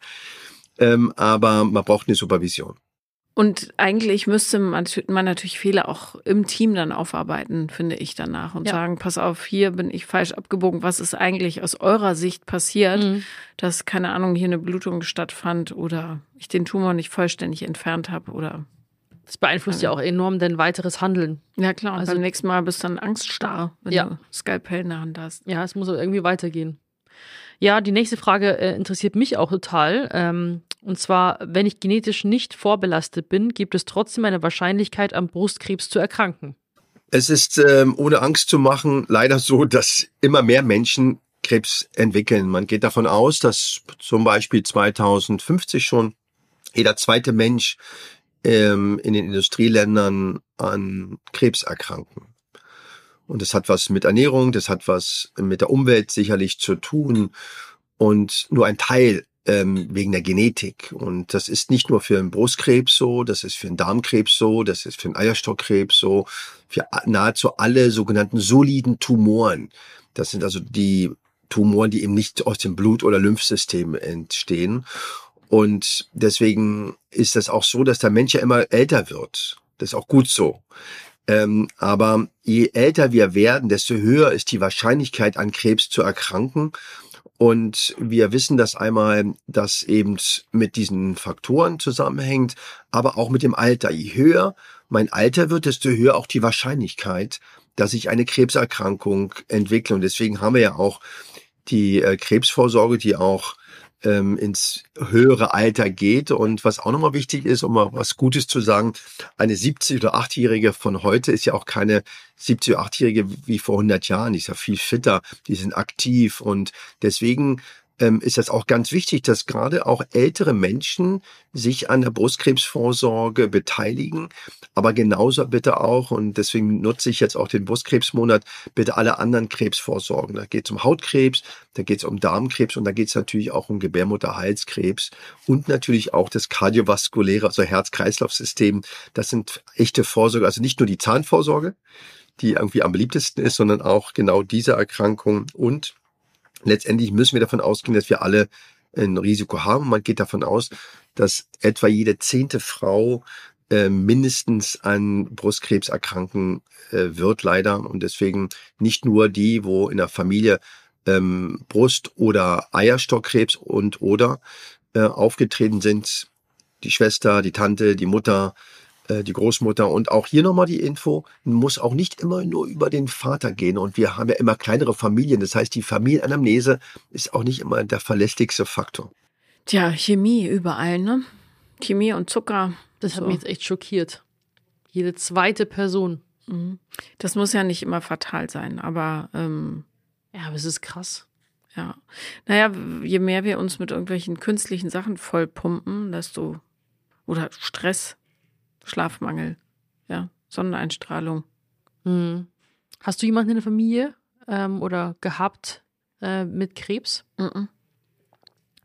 ähm, aber man braucht eine Supervision.
Und eigentlich müsste man, natürlich Fehler auch im Team dann aufarbeiten, finde ich danach und ja. sagen, pass auf, hier bin ich falsch abgebogen. Was ist eigentlich aus eurer Sicht passiert, mhm. dass, keine Ahnung, hier eine Blutung stattfand oder ich den Tumor nicht vollständig entfernt habe oder.
Das beeinflusst ja auch enorm dein weiteres Handeln.
Ja, klar. Also beim nächsten Mal bist du dann angststarr, wenn ja. du Skalpell in der Hand hast.
Ja, es muss irgendwie weitergehen. Ja, die nächste Frage äh, interessiert mich auch total. Ähm, und zwar, wenn ich genetisch nicht vorbelastet bin, gibt es trotzdem eine Wahrscheinlichkeit, am Brustkrebs zu erkranken.
Es ist ähm, ohne Angst zu machen leider so, dass immer mehr Menschen Krebs entwickeln. Man geht davon aus, dass zum Beispiel 2050 schon jeder zweite Mensch ähm, in den Industrieländern an Krebs erkranken. Und das hat was mit Ernährung, das hat was mit der Umwelt sicherlich zu tun und nur ein Teil ähm, wegen der Genetik. Und das ist nicht nur für den Brustkrebs so, das ist für den Darmkrebs so, das ist für den Eierstockkrebs so, für nahezu alle sogenannten soliden Tumoren. Das sind also die Tumoren, die eben nicht aus dem Blut- oder Lymphsystem entstehen. Und deswegen ist das auch so, dass der Mensch ja immer älter wird. Das ist auch gut so. Ähm, aber je älter wir werden, desto höher ist die Wahrscheinlichkeit, an Krebs zu erkranken. Und wir wissen das einmal, dass eben mit diesen Faktoren zusammenhängt, aber auch mit dem Alter. Je höher mein Alter wird, desto höher auch die Wahrscheinlichkeit, dass ich eine Krebserkrankung entwickle. Und deswegen haben wir ja auch die äh, Krebsvorsorge, die auch ähm, ins höhere Alter geht. Und was auch nochmal wichtig ist, um mal was Gutes zu sagen, eine 70- oder 8-Jährige von heute ist ja auch keine 70- oder 8-Jährige wie vor 100 Jahren. Die ist ja viel fitter, die sind aktiv und deswegen ähm, ist das auch ganz wichtig, dass gerade auch ältere Menschen sich an der Brustkrebsvorsorge beteiligen, aber genauso bitte auch, und deswegen nutze ich jetzt auch den Brustkrebsmonat, bitte alle anderen Krebsvorsorgen. Da geht es um Hautkrebs, da geht es um Darmkrebs und da geht es natürlich auch um Gebärmutterhalskrebs und natürlich auch das kardiovaskuläre, also Herz-Kreislauf-System. Das sind echte Vorsorge, also nicht nur die Zahnvorsorge, die irgendwie am beliebtesten ist, sondern auch genau diese Erkrankung und letztendlich müssen wir davon ausgehen, dass wir alle ein Risiko haben. Man geht davon aus, dass etwa jede zehnte Frau äh, mindestens an Brustkrebs erkranken äh, wird, leider. Und deswegen nicht nur die, wo in der Familie ähm, Brust- oder Eierstockkrebs und oder äh, aufgetreten sind. Die Schwester, die Tante, die Mutter, die Großmutter. Und auch hier nochmal die Info, muss auch nicht immer nur über den Vater gehen. Und wir haben ja immer kleinere Familien. Das heißt, die Familienanamnese ist auch nicht immer der verlässlichste Faktor.
Tja, Chemie überall, ne? Chemie und Zucker.
Das hat mich jetzt echt schockiert. Jede zweite Person.
Mhm. Das muss ja nicht immer fatal sein, aber ähm,
ja, aber es ist krass.
Ja. Naja, je mehr wir uns mit irgendwelchen künstlichen Sachen vollpumpen, desto oder Stress, Schlafmangel, ja, Sonneneinstrahlung.
Mhm. Hast du jemanden in der Familie ähm, oder gehabt äh, mit Krebs?
Mhm.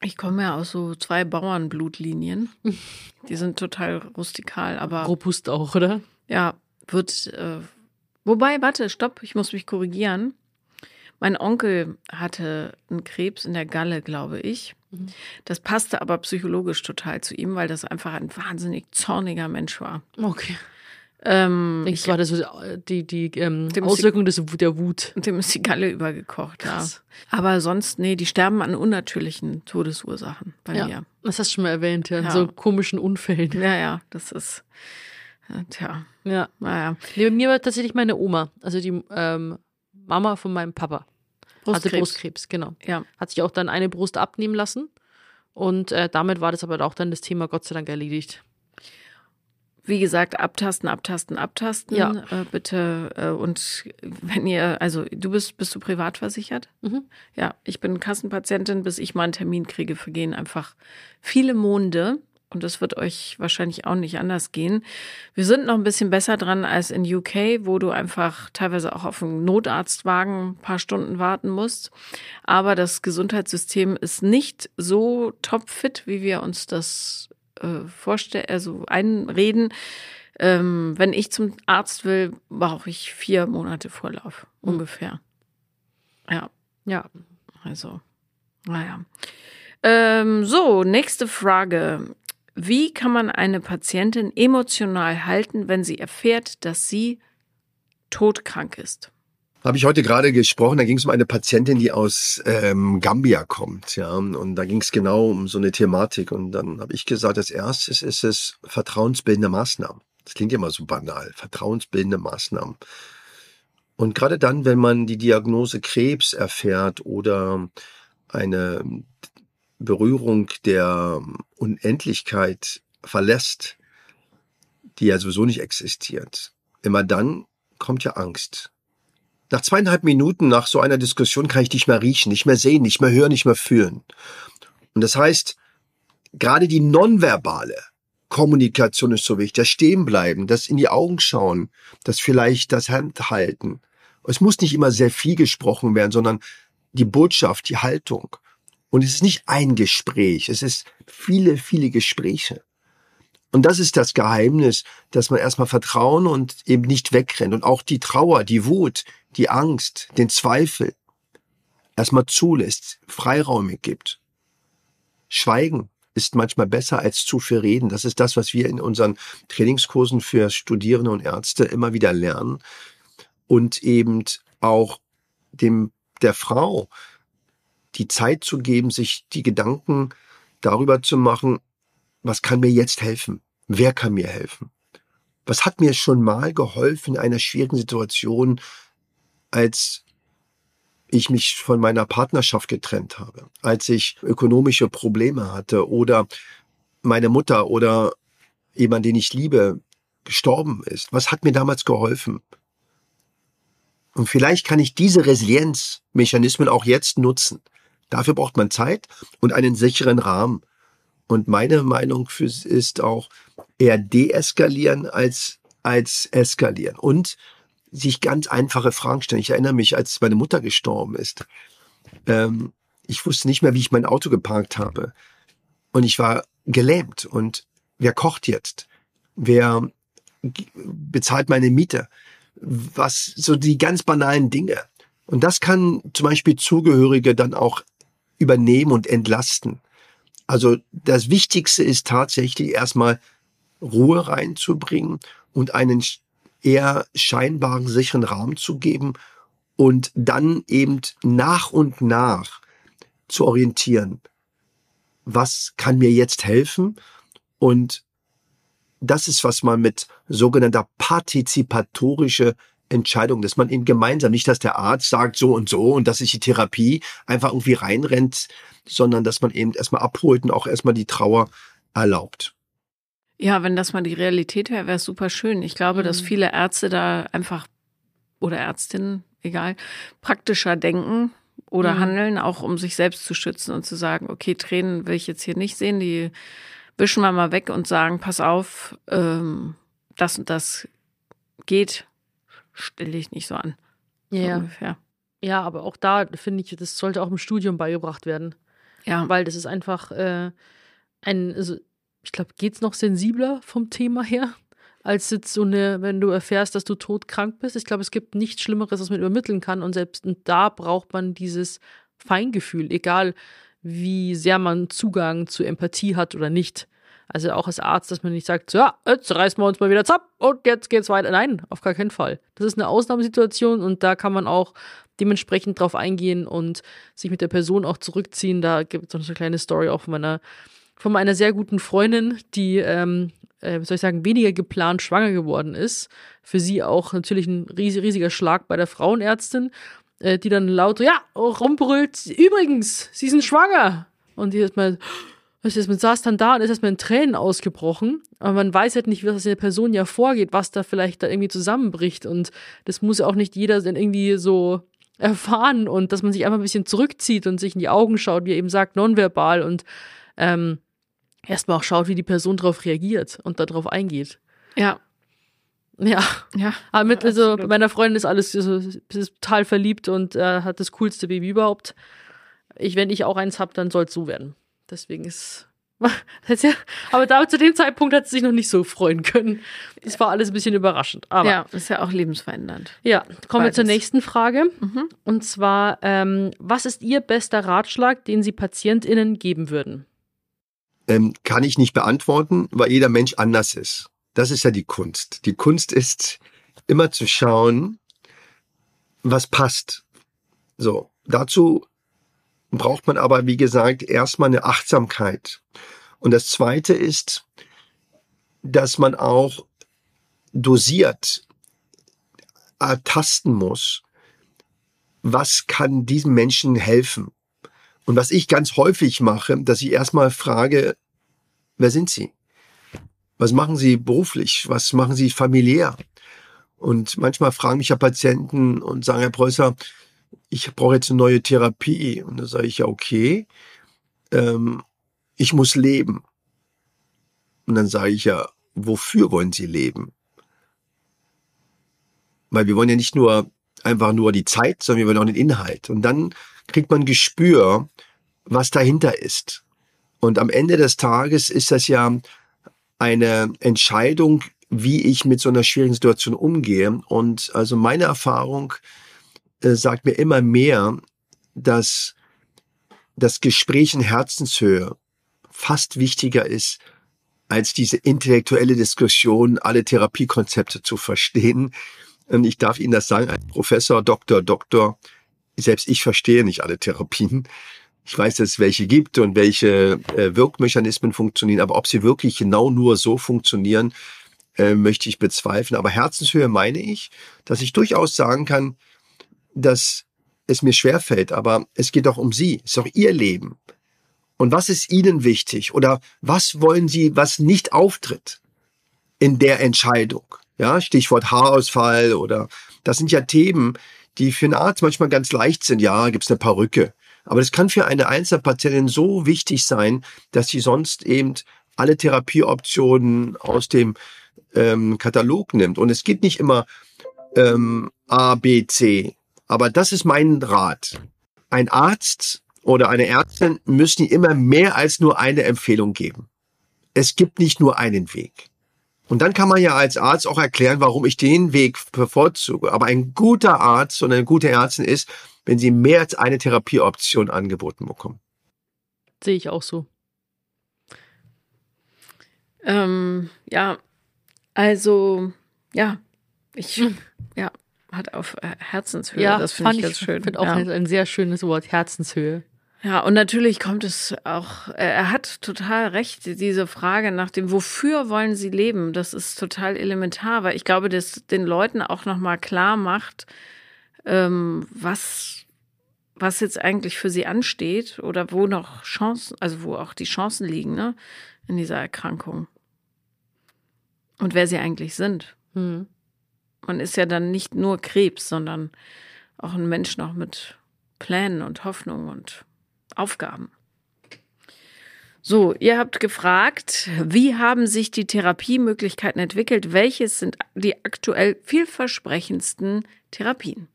Ich komme ja aus so zwei Bauernblutlinien. <laughs> Die sind total rustikal, aber.
Robust auch, oder?
Ja, wird. Äh, wobei, warte, stopp, ich muss mich korrigieren. Mein Onkel hatte einen Krebs in der Galle, glaube ich. Das passte aber psychologisch total zu ihm, weil das einfach ein wahnsinnig zorniger Mensch war.
Okay.
Ähm,
ich war das so die, die ähm, Auswirkung des, der Wut.
Dem ist die Galle übergekocht, ja. Aber sonst, nee, die sterben an unnatürlichen Todesursachen bei
ja,
mir.
Das hast du schon mal erwähnt, ja. ja. So komischen Unfällen.
Ja, ja, das ist, ja, tja.
Ja.
Naja.
Nee, bei mir war tatsächlich meine Oma, also die ähm, Mama von meinem Papa. Brustkrebs. Hatte Brustkrebs, genau.
Ja.
Hat sich auch dann eine Brust abnehmen lassen. Und äh, damit war das aber auch dann das Thema Gott sei Dank erledigt.
Wie gesagt, abtasten, abtasten, abtasten.
Ja.
Äh, bitte. Äh, und wenn ihr, also du bist, bist du privat versichert?
Mhm.
Ja, ich bin Kassenpatientin, bis ich mal einen Termin kriege, vergehen einfach viele Monde. Und das wird euch wahrscheinlich auch nicht anders gehen. Wir sind noch ein bisschen besser dran als in UK, wo du einfach teilweise auch auf einen Notarztwagen ein paar Stunden warten musst. Aber das Gesundheitssystem ist nicht so topfit, wie wir uns das äh, vorstellen, also einreden. Ähm, wenn ich zum Arzt will, brauche ich vier Monate Vorlauf mhm. ungefähr. Ja.
Ja.
Also, naja. Ähm, so, nächste Frage. Wie kann man eine Patientin emotional halten, wenn sie erfährt, dass sie todkrank ist?
Habe ich heute gerade gesprochen, da ging es um eine Patientin, die aus ähm, Gambia kommt, ja, und da ging es genau um so eine Thematik und dann habe ich gesagt, als erstes ist es vertrauensbildende Maßnahmen. Das klingt ja immer so banal, vertrauensbildende Maßnahmen. Und gerade dann, wenn man die Diagnose Krebs erfährt oder eine Berührung der Unendlichkeit verlässt, die ja sowieso nicht existiert, immer dann kommt ja Angst. Nach zweieinhalb Minuten nach so einer Diskussion kann ich nicht mehr riechen, nicht mehr sehen, nicht mehr hören, nicht mehr fühlen. Und das heißt, gerade die nonverbale Kommunikation ist so wichtig. Das Stehenbleiben, das in die Augen schauen, das vielleicht das Hand halten. Es muss nicht immer sehr viel gesprochen werden, sondern die Botschaft, die Haltung. Und es ist nicht ein Gespräch, es ist viele, viele Gespräche. Und das ist das Geheimnis, dass man erstmal Vertrauen und eben nicht wegrennt und auch die Trauer, die Wut, die Angst, den Zweifel erstmal zulässt, Freiräume gibt. Schweigen ist manchmal besser als zu viel reden. Das ist das, was wir in unseren Trainingskursen für Studierende und Ärzte immer wieder lernen. Und eben auch dem, der Frau die Zeit zu geben, sich die Gedanken darüber zu machen, was kann mir jetzt helfen? Wer kann mir helfen? Was hat mir schon mal geholfen in einer schwierigen Situation, als ich mich von meiner Partnerschaft getrennt habe, als ich ökonomische Probleme hatte oder meine Mutter oder jemand, den ich liebe, gestorben ist? Was hat mir damals geholfen? Und vielleicht kann ich diese Resilienzmechanismen auch jetzt nutzen. Dafür braucht man Zeit und einen sicheren Rahmen. Und meine Meinung ist auch eher deeskalieren als, als eskalieren. Und sich ganz einfache Fragen stellen. Ich erinnere mich, als meine Mutter gestorben ist. Ähm, ich wusste nicht mehr, wie ich mein Auto geparkt habe. Und ich war gelähmt. Und wer kocht jetzt? Wer bezahlt meine Miete? Was, so die ganz banalen Dinge. Und das kann zum Beispiel Zugehörige dann auch übernehmen und entlasten. Also das Wichtigste ist tatsächlich erstmal Ruhe reinzubringen und einen eher scheinbaren sicheren Rahmen zu geben und dann eben nach und nach zu orientieren. Was kann mir jetzt helfen? Und das ist, was man mit sogenannter partizipatorische Entscheidung, dass man eben gemeinsam, nicht, dass der Arzt sagt so und so und dass sich die Therapie einfach irgendwie reinrennt, sondern dass man eben erstmal abholt und auch erstmal die Trauer erlaubt.
Ja, wenn das mal die Realität wäre, wäre es super schön. Ich glaube, mhm. dass viele Ärzte da einfach oder Ärztinnen, egal, praktischer denken oder mhm. handeln, auch um sich selbst zu schützen und zu sagen, okay, Tränen will ich jetzt hier nicht sehen, die wischen wir mal weg und sagen, pass auf, ähm, das und das geht, stelle ich nicht so an.
So ja. Ungefähr. Ja, aber auch da finde ich, das sollte auch im Studium beigebracht werden. Ja. Weil das ist einfach äh, ein, also ich glaube, geht es noch sensibler vom Thema her, als jetzt so eine, wenn du erfährst, dass du todkrank bist. Ich glaube, es gibt nichts Schlimmeres, was man übermitteln kann. Und selbst da braucht man dieses Feingefühl, egal wie sehr man Zugang zu Empathie hat oder nicht. Also auch als Arzt, dass man nicht sagt, so, ja, jetzt reißen wir uns mal wieder zapp und jetzt geht's weiter. Nein, auf gar keinen Fall. Das ist eine Ausnahmesituation und da kann man auch dementsprechend drauf eingehen und sich mit der Person auch zurückziehen. Da gibt es noch eine kleine Story auch von meiner von meiner sehr guten Freundin, die, ähm, äh, soll ich sagen, weniger geplant schwanger geworden ist. Für sie auch natürlich ein riesig, riesiger Schlag bei der Frauenärztin, äh, die dann laut, ja, rumbrüllt, übrigens, sie sind schwanger. Und die ist mal, ist, man saß dann da und ist erstmal in Tränen ausgebrochen. Aber man weiß halt nicht, was in der Person ja vorgeht, was da vielleicht da irgendwie zusammenbricht. Und das muss ja auch nicht jeder dann irgendwie so erfahren und dass man sich einfach ein bisschen zurückzieht und sich in die Augen schaut, wie er eben sagt, nonverbal und ähm, erstmal auch schaut, wie die Person darauf reagiert und darauf eingeht.
Ja.
Ja. Ja. Aber mit, also bei meiner Freundin ist alles also, ist total verliebt und äh, hat das coolste Baby überhaupt. Ich, wenn ich auch eins habe, dann soll es so werden. Deswegen <laughs> ist. Ja, aber da zu dem Zeitpunkt hat sie sich noch nicht so freuen können. Es war alles ein bisschen überraschend. Aber
ja, ist ja auch lebensverändernd.
Ja, kommen Beides. wir zur nächsten Frage. Mhm. Und zwar, ähm, was ist Ihr bester Ratschlag, den Sie PatientInnen geben würden?
ähm, kann ich nicht beantworten, weil jeder Mensch anders ist. Das ist ja die Kunst. Die Kunst ist immer zu schauen, was passt. So, dazu braucht man aber, wie gesagt, erstmal eine Achtsamkeit. Und das Zweite ist, dass man auch dosiert ertasten muss, was kann diesem Menschen helfen Und was ich ganz häufig mache, dass ich erstmal frage, wer sind Sie? Was machen Sie beruflich? Was machen Sie familiär? Und manchmal fragen mich ja Patienten und sagen, Herr Preußer, ich brauche jetzt eine neue Therapie. Und da sage ich ja, okay, ähm, ich muss leben. Und dann sage ich ja, wofür wollen Sie leben? Weil wir wollen ja nicht nur einfach nur die Zeit, sondern wir wollen auch den Inhalt. Und dann kriegt man ein Gespür, was dahinter ist. Und am Ende des Tages ist das ja eine Entscheidung, wie ich mit so einer schwierigen Situation umgehe. Und also meine Erfahrung äh, sagt mir immer mehr, dass das Gespräch in Herzenshöhe fast wichtiger ist, als diese intellektuelle Diskussion, alle Therapiekonzepte zu verstehen. Und ich darf Ihnen das sagen, ein Professor, Doktor, Doktor, selbst ich verstehe nicht alle Therapien. Ich weiß, dass es welche gibt und welche äh, Wirkmechanismen funktionieren, aber ob sie wirklich genau nur so funktionieren, äh, möchte ich bezweifeln. Aber Herzenshöhe meine ich, dass ich durchaus sagen kann, dass es mir schwerfällt, aber es geht doch um Sie, es ist doch Ihr Leben. Und was ist Ihnen wichtig? Oder was wollen Sie, was nicht auftritt in der Entscheidung? Ja, Stichwort Haarausfall oder das sind ja Themen, die für einen Arzt manchmal ganz leicht sind. Ja, gibt's eine Perücke. Aber das kann für eine Einzelpatientin so wichtig sein, dass sie sonst eben alle Therapieoptionen aus dem ähm, Katalog nimmt. Und es geht nicht immer ähm, A, B, C. Aber das ist mein Rat. Ein Arzt oder eine Ärztin müssen immer mehr als nur eine Empfehlung geben. Es gibt nicht nur einen Weg. Und dann kann man ja als Arzt auch erklären, warum ich den Weg bevorzuge. Aber ein guter Arzt und eine gute Ärztin ist, wenn sie mehr als eine Therapieoption angeboten bekommen.
Sehe ich auch so.
Ähm, ja, also, ja, ich, <laughs> ja, hat auf äh, Herzenshöhe.
Ja,
das finde ich ganz schön.
Ich finde auch
ja.
ein sehr schönes Wort, Herzenshöhe.
Ja, und natürlich kommt es auch, er hat total recht, diese Frage nach dem, wofür wollen sie leben, das ist total elementar, weil ich glaube, dass den Leuten auch nochmal klar macht, ähm, was, was jetzt eigentlich für sie ansteht oder wo noch Chancen, also wo auch die Chancen liegen, ne, in dieser Erkrankung. Und wer sie eigentlich sind.
Hm.
Man ist ja dann nicht nur Krebs, sondern auch ein Mensch noch mit Plänen und Hoffnungen und Aufgaben. So, ihr habt gefragt, wie haben sich die Therapiemöglichkeiten entwickelt? Welches sind die aktuell vielversprechendsten Therapien?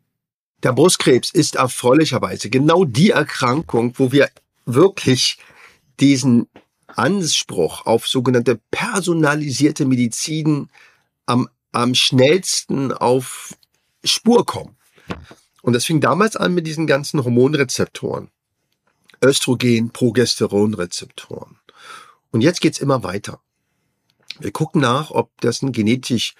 Der Brustkrebs ist erfreulicherweise genau die Erkrankung, wo wir wirklich diesen Anspruch auf sogenannte personalisierte Medizin am, am schnellsten auf Spur kommen. Und das fing damals an mit diesen ganzen Hormonrezeptoren. Östrogen, Progesteronrezeptoren. Und jetzt geht's immer weiter. Wir gucken nach, ob das ein genetisch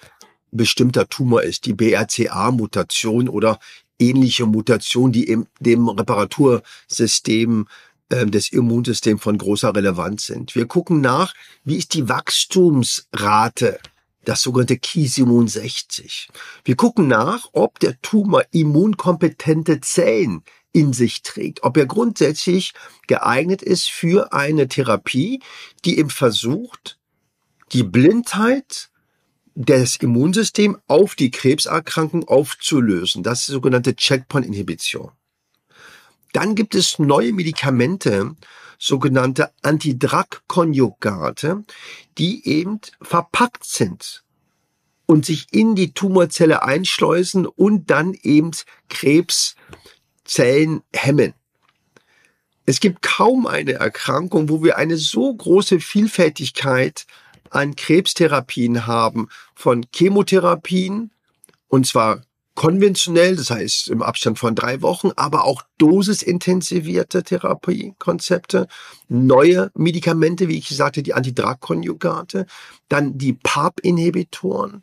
bestimmter Tumor ist, die BRCA-Mutation oder ähnliche Mutation, die in dem Reparatursystem äh, des Immunsystems von großer Relevanz sind. Wir gucken nach, wie ist die Wachstumsrate, das sogenannte Ki-67. Wir gucken nach, ob der Tumor immunkompetente Zellen in sich trägt, ob er grundsätzlich geeignet ist für eine Therapie, die eben versucht, die Blindheit des Immunsystems auf die Krebserkrankung aufzulösen. Das ist die sogenannte Checkpoint-Inhibition. Dann gibt es neue Medikamente, sogenannte Antidrug-Konjugate, die eben verpackt sind und sich in die Tumorzelle einschleusen und dann eben Krebs Zellen hemmen. Es gibt kaum eine Erkrankung, wo wir eine so große Vielfältigkeit an Krebstherapien haben, von Chemotherapien, und zwar konventionell, das heißt im Abstand von drei Wochen, aber auch dosisintensivierte Therapiekonzepte, neue Medikamente, wie ich sagte, die Antidrug-Konjugate, dann die PARP-Inhibitoren,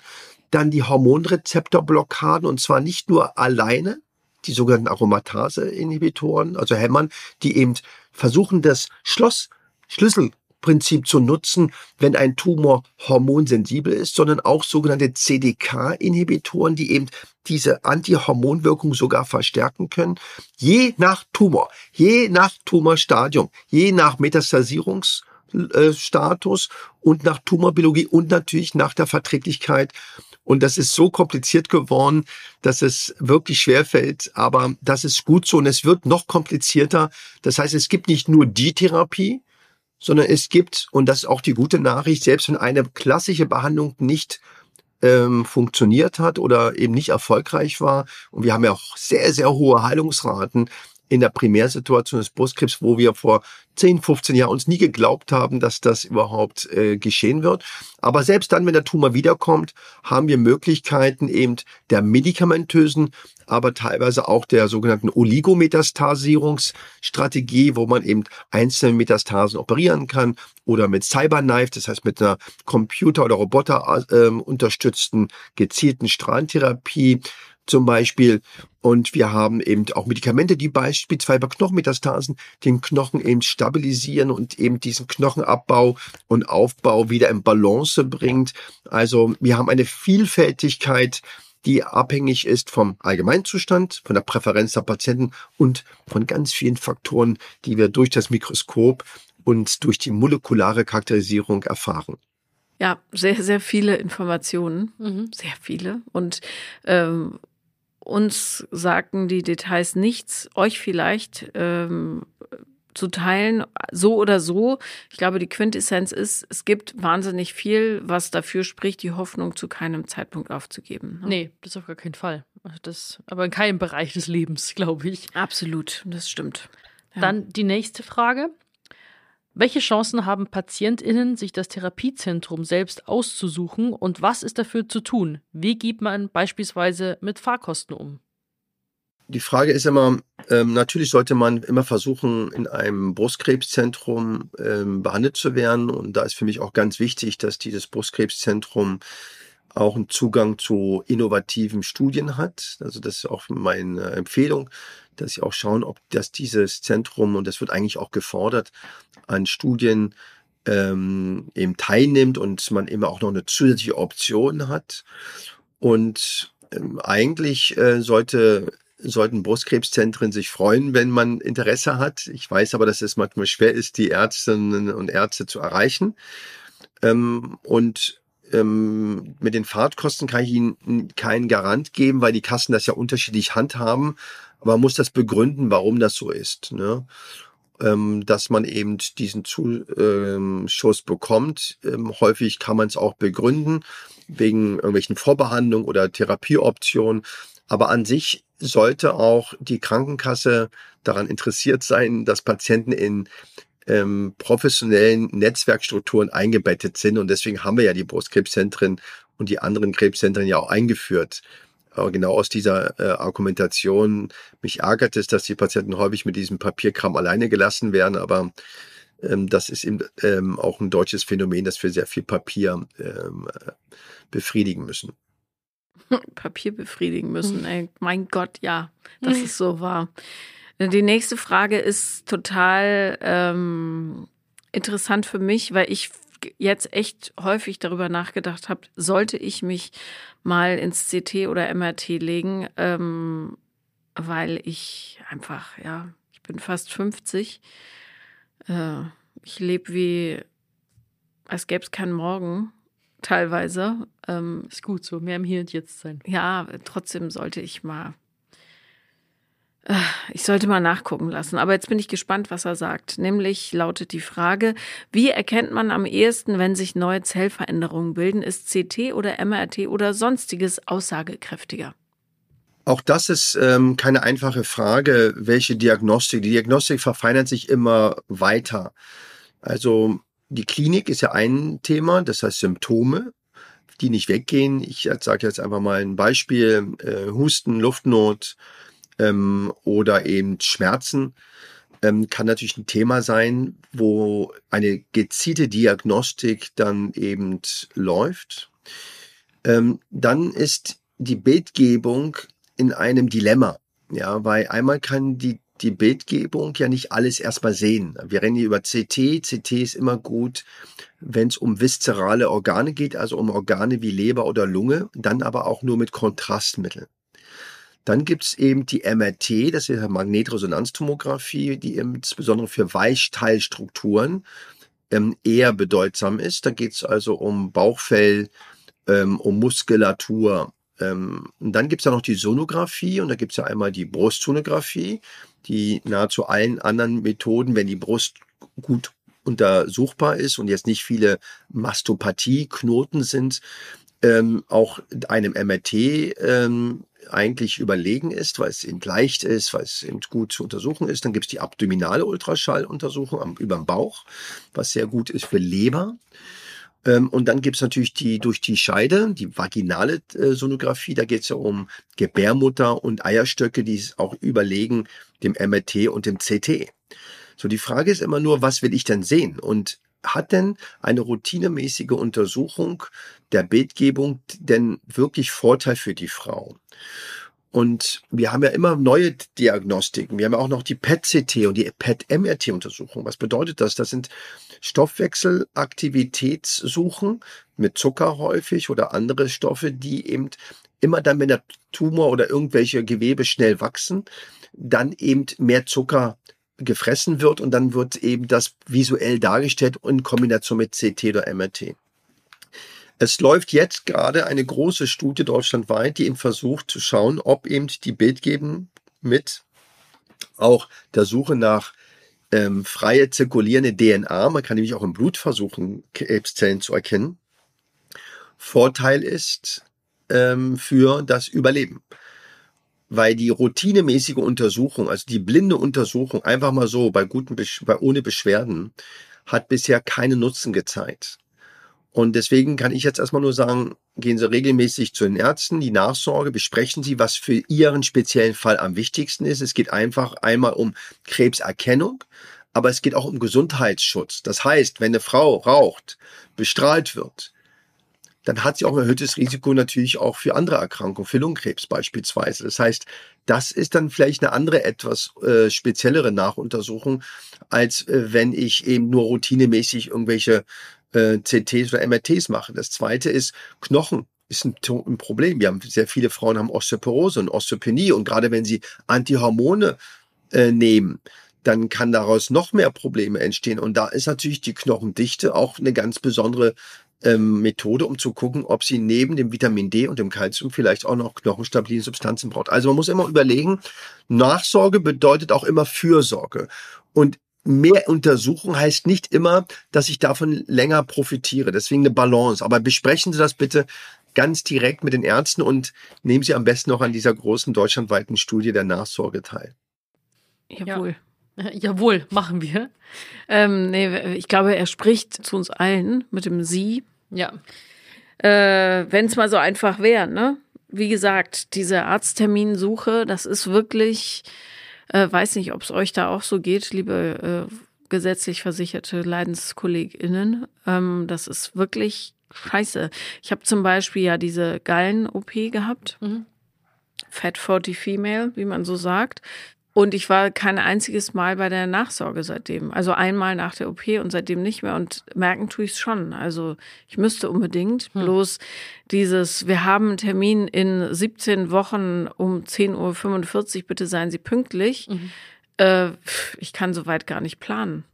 dann die Hormonrezeptorblockaden, und zwar nicht nur alleine, die sogenannten Aromatase-Inhibitoren, also Hämmern, die eben versuchen, das Schloss, Schlüssel Prinzip zu nutzen, wenn ein Tumor hormonsensibel ist, sondern auch sogenannte CDK-Inhibitoren, die eben diese Antihormonwirkung sogar verstärken können, je nach Tumor, je nach Tumorstadium, je nach Metastasierungsstatus und nach Tumorbiologie und natürlich nach der Verträglichkeit und das ist so kompliziert geworden, dass es wirklich schwer fällt. Aber das ist gut so. Und es wird noch komplizierter. Das heißt, es gibt nicht nur die Therapie, sondern es gibt, und das ist auch die gute Nachricht, selbst wenn eine klassische Behandlung nicht ähm, funktioniert hat oder eben nicht erfolgreich war, und wir haben ja auch sehr, sehr hohe Heilungsraten, in der Primärsituation des Brustkrebs, wo wir vor 10, 15 Jahren uns nie geglaubt haben, dass das überhaupt äh, geschehen wird. Aber selbst dann, wenn der Tumor wiederkommt, haben wir Möglichkeiten eben der medikamentösen, aber teilweise auch der sogenannten Oligometastasierungsstrategie, wo man eben einzelne Metastasen operieren kann oder mit Cyberknife, das heißt mit einer Computer- oder Roboter äh, unterstützten gezielten Strahlentherapie zum Beispiel. Und wir haben eben auch Medikamente, die beispielsweise bei Knochenmetastasen den Knochen eben stabilisieren und eben diesen Knochenabbau und Aufbau wieder in Balance bringt. Also wir haben eine Vielfältigkeit, die abhängig ist vom Allgemeinzustand, von der Präferenz der Patienten und von ganz vielen Faktoren, die wir durch das Mikroskop und durch die molekulare Charakterisierung erfahren.
Ja, sehr, sehr viele Informationen, mhm. sehr viele. Und ähm, uns sagten die Details nichts, euch vielleicht ähm, zu teilen, so oder so. Ich glaube, die Quintessenz ist, es gibt wahnsinnig viel, was dafür spricht, die Hoffnung zu keinem Zeitpunkt aufzugeben.
Ne? Nee, das auf gar keinen Fall. Also das, aber in keinem Bereich des Lebens, <laughs> glaube ich.
Absolut, das stimmt.
Ja. Dann die nächste Frage. Welche Chancen haben PatientInnen, sich das Therapiezentrum selbst auszusuchen und was ist dafür zu tun? Wie geht man beispielsweise mit Fahrkosten um?
Die Frage ist immer, ähm, natürlich sollte man immer versuchen, in einem Brustkrebszentrum ähm, behandelt zu werden. Und da ist für mich auch ganz wichtig, dass dieses Brustkrebszentrum auch einen Zugang zu innovativen Studien hat. Also das ist auch meine Empfehlung, dass sie auch schauen, ob das dieses Zentrum, und das wird eigentlich auch gefordert, an Studien ähm, eben teilnimmt und man eben auch noch eine zusätzliche Option hat. Und ähm, eigentlich äh, sollte sollten Brustkrebszentren sich freuen, wenn man Interesse hat. Ich weiß aber, dass es manchmal schwer ist, die Ärztinnen und Ärzte zu erreichen. Ähm, und ähm, mit den Fahrtkosten kann ich Ihnen keinen Garant geben, weil die Kassen das ja unterschiedlich handhaben. Aber man muss das begründen, warum das so ist. Ne? Ähm, dass man eben diesen Zuschuss bekommt. Ähm, häufig kann man es auch begründen, wegen irgendwelchen Vorbehandlungen oder Therapieoptionen. Aber an sich sollte auch die Krankenkasse daran interessiert sein, dass Patienten in ähm, professionellen Netzwerkstrukturen eingebettet sind. Und deswegen haben wir ja die Brustkrebszentren und die anderen Krebszentren ja auch eingeführt. Aber genau aus dieser äh, Argumentation, mich ärgert es, dass die Patienten häufig mit diesem Papierkram alleine gelassen werden, aber ähm, das ist eben ähm, auch ein deutsches Phänomen, dass wir sehr viel Papier ähm, befriedigen müssen. <laughs>
Papier befriedigen müssen. Ey, mein Gott, ja, das ist so wahr. Die nächste Frage ist total ähm, interessant für mich, weil ich jetzt echt häufig darüber nachgedacht habe, sollte ich mich mal ins CT oder MRT legen, ähm, weil ich einfach, ja, ich bin fast 50. Äh, ich lebe wie, als gäbe es keinen Morgen, teilweise.
Ähm, ist gut so, mehr im Hier und Jetzt sein.
Ja, trotzdem sollte ich mal ich sollte mal nachgucken lassen, aber jetzt bin ich gespannt, was er sagt. Nämlich lautet die Frage, wie erkennt man am ehesten, wenn sich neue Zellveränderungen bilden? Ist CT oder MRT oder sonstiges aussagekräftiger?
Auch das ist ähm, keine einfache Frage, welche Diagnostik. Die Diagnostik verfeinert sich immer weiter. Also die Klinik ist ja ein Thema, das heißt Symptome, die nicht weggehen. Ich sage jetzt einfach mal ein Beispiel, äh, Husten, Luftnot, ähm, oder eben Schmerzen ähm, kann natürlich ein Thema sein, wo eine gezielte Diagnostik dann eben läuft. Ähm, dann ist die Bildgebung in einem Dilemma. Ja, weil einmal kann die die Bildgebung ja nicht alles erstmal sehen. Wir rennen hier über CT. CT ist immer gut, wenn es um viszerale Organe geht, also um Organe wie Leber oder Lunge, dann aber auch nur mit Kontrastmitteln. Dann gibt's eben die MRT, das ist Magnetresonanztomographie, die insbesondere für Weichteilstrukturen ähm, eher bedeutsam ist. Da geht's also um Bauchfell, ähm, um Muskulatur. Ähm, und dann gibt's ja noch die Sonographie und da gibt's ja einmal die Brustsonographie, die nahezu allen anderen Methoden, wenn die Brust gut untersuchbar ist und jetzt nicht viele Mastopathie-Knoten sind, ähm, auch einem MRT ähm, eigentlich überlegen ist, weil es eben leicht ist, weil es eben gut zu untersuchen ist. Dann gibt es die abdominale Ultraschalluntersuchung am, über dem Bauch, was sehr gut ist für Leber. Ähm, und dann gibt es natürlich die durch die Scheide, die vaginale äh, Sonographie. Da geht es ja um Gebärmutter und Eierstöcke, die es auch überlegen dem MRT und dem CT. So, die Frage ist immer nur, was will ich denn sehen? Und hat denn eine routinemäßige Untersuchung der Bildgebung denn wirklich Vorteil für die Frau? Und wir haben ja immer neue Diagnostiken. Wir haben ja auch noch die PET-CT und die PET-MRT-Untersuchung. Was bedeutet das? Das sind Stoffwechselaktivitätssuchen mit Zucker häufig oder andere Stoffe, die eben immer dann, wenn der Tumor oder irgendwelche Gewebe schnell wachsen, dann eben mehr Zucker gefressen wird und dann wird eben das visuell dargestellt in Kombination mit CT oder MRT. Es läuft jetzt gerade eine große Studie deutschlandweit, die eben versucht zu schauen, ob eben die Bildgeben mit auch der Suche nach ähm, freie zirkulierende DNA, man kann nämlich auch im Blut versuchen, Krebszellen zu erkennen, Vorteil ist ähm, für das Überleben weil die routinemäßige Untersuchung, also die blinde Untersuchung, einfach mal so bei guten, bei, ohne Beschwerden, hat bisher keinen Nutzen gezeigt. Und deswegen kann ich jetzt erstmal nur sagen, gehen Sie regelmäßig zu den Ärzten, die Nachsorge, besprechen Sie, was für Ihren speziellen Fall am wichtigsten ist. Es geht einfach einmal um Krebserkennung, aber es geht auch um Gesundheitsschutz. Das heißt, wenn eine Frau raucht, bestrahlt wird, dann hat sie auch ein erhöhtes Risiko natürlich auch für andere Erkrankungen, für Lungenkrebs beispielsweise. Das heißt, das ist dann vielleicht eine andere, etwas äh, speziellere Nachuntersuchung, als äh, wenn ich eben nur routinemäßig irgendwelche äh, CTs oder MRTs mache. Das zweite ist Knochen ist ein, ein, Problem. Wir haben sehr viele Frauen haben Osteoporose und Osteopenie und gerade wenn sie Antihormone äh, nehmen, dann kann daraus noch mehr Probleme entstehen. Und da ist natürlich die Knochendichte auch eine ganz besondere ähm, Methode, um zu gucken, ob sie neben dem Vitamin D und dem Kalzium vielleicht auch noch knochenstabile Substanzen braucht. Also man muss immer überlegen, Nachsorge bedeutet auch immer Fürsorge. Und mehr Untersuchung heißt nicht immer, dass ich davon länger profitiere. Deswegen eine Balance. Aber besprechen Sie das bitte ganz direkt mit den Ärzten und nehmen Sie am besten noch an dieser großen deutschlandweiten Studie der Nachsorge teil.
Jawohl. Ja. <laughs>
Jawohl, machen wir.
Ähm, nee, ich glaube, er spricht zu uns allen mit dem Sie.
Ja.
Äh, Wenn es mal so einfach wäre, ne? Wie gesagt, diese Arztterminsuche, das ist wirklich, äh, weiß nicht, ob es euch da auch so geht, liebe äh, gesetzlich versicherte LeidenskollegInnen. Ähm, das ist wirklich scheiße. Ich habe zum Beispiel ja diese Gallen-OP gehabt. Mhm. Fat 40 Female, wie man so sagt. Und ich war kein einziges Mal bei der Nachsorge seitdem. Also einmal nach der OP und seitdem nicht mehr. Und merken tue ich es schon. Also ich müsste unbedingt. Hm. Bloß dieses, wir haben einen Termin in 17 Wochen um 10.45 Uhr, bitte seien Sie pünktlich. Mhm. Äh, ich kann soweit gar nicht planen.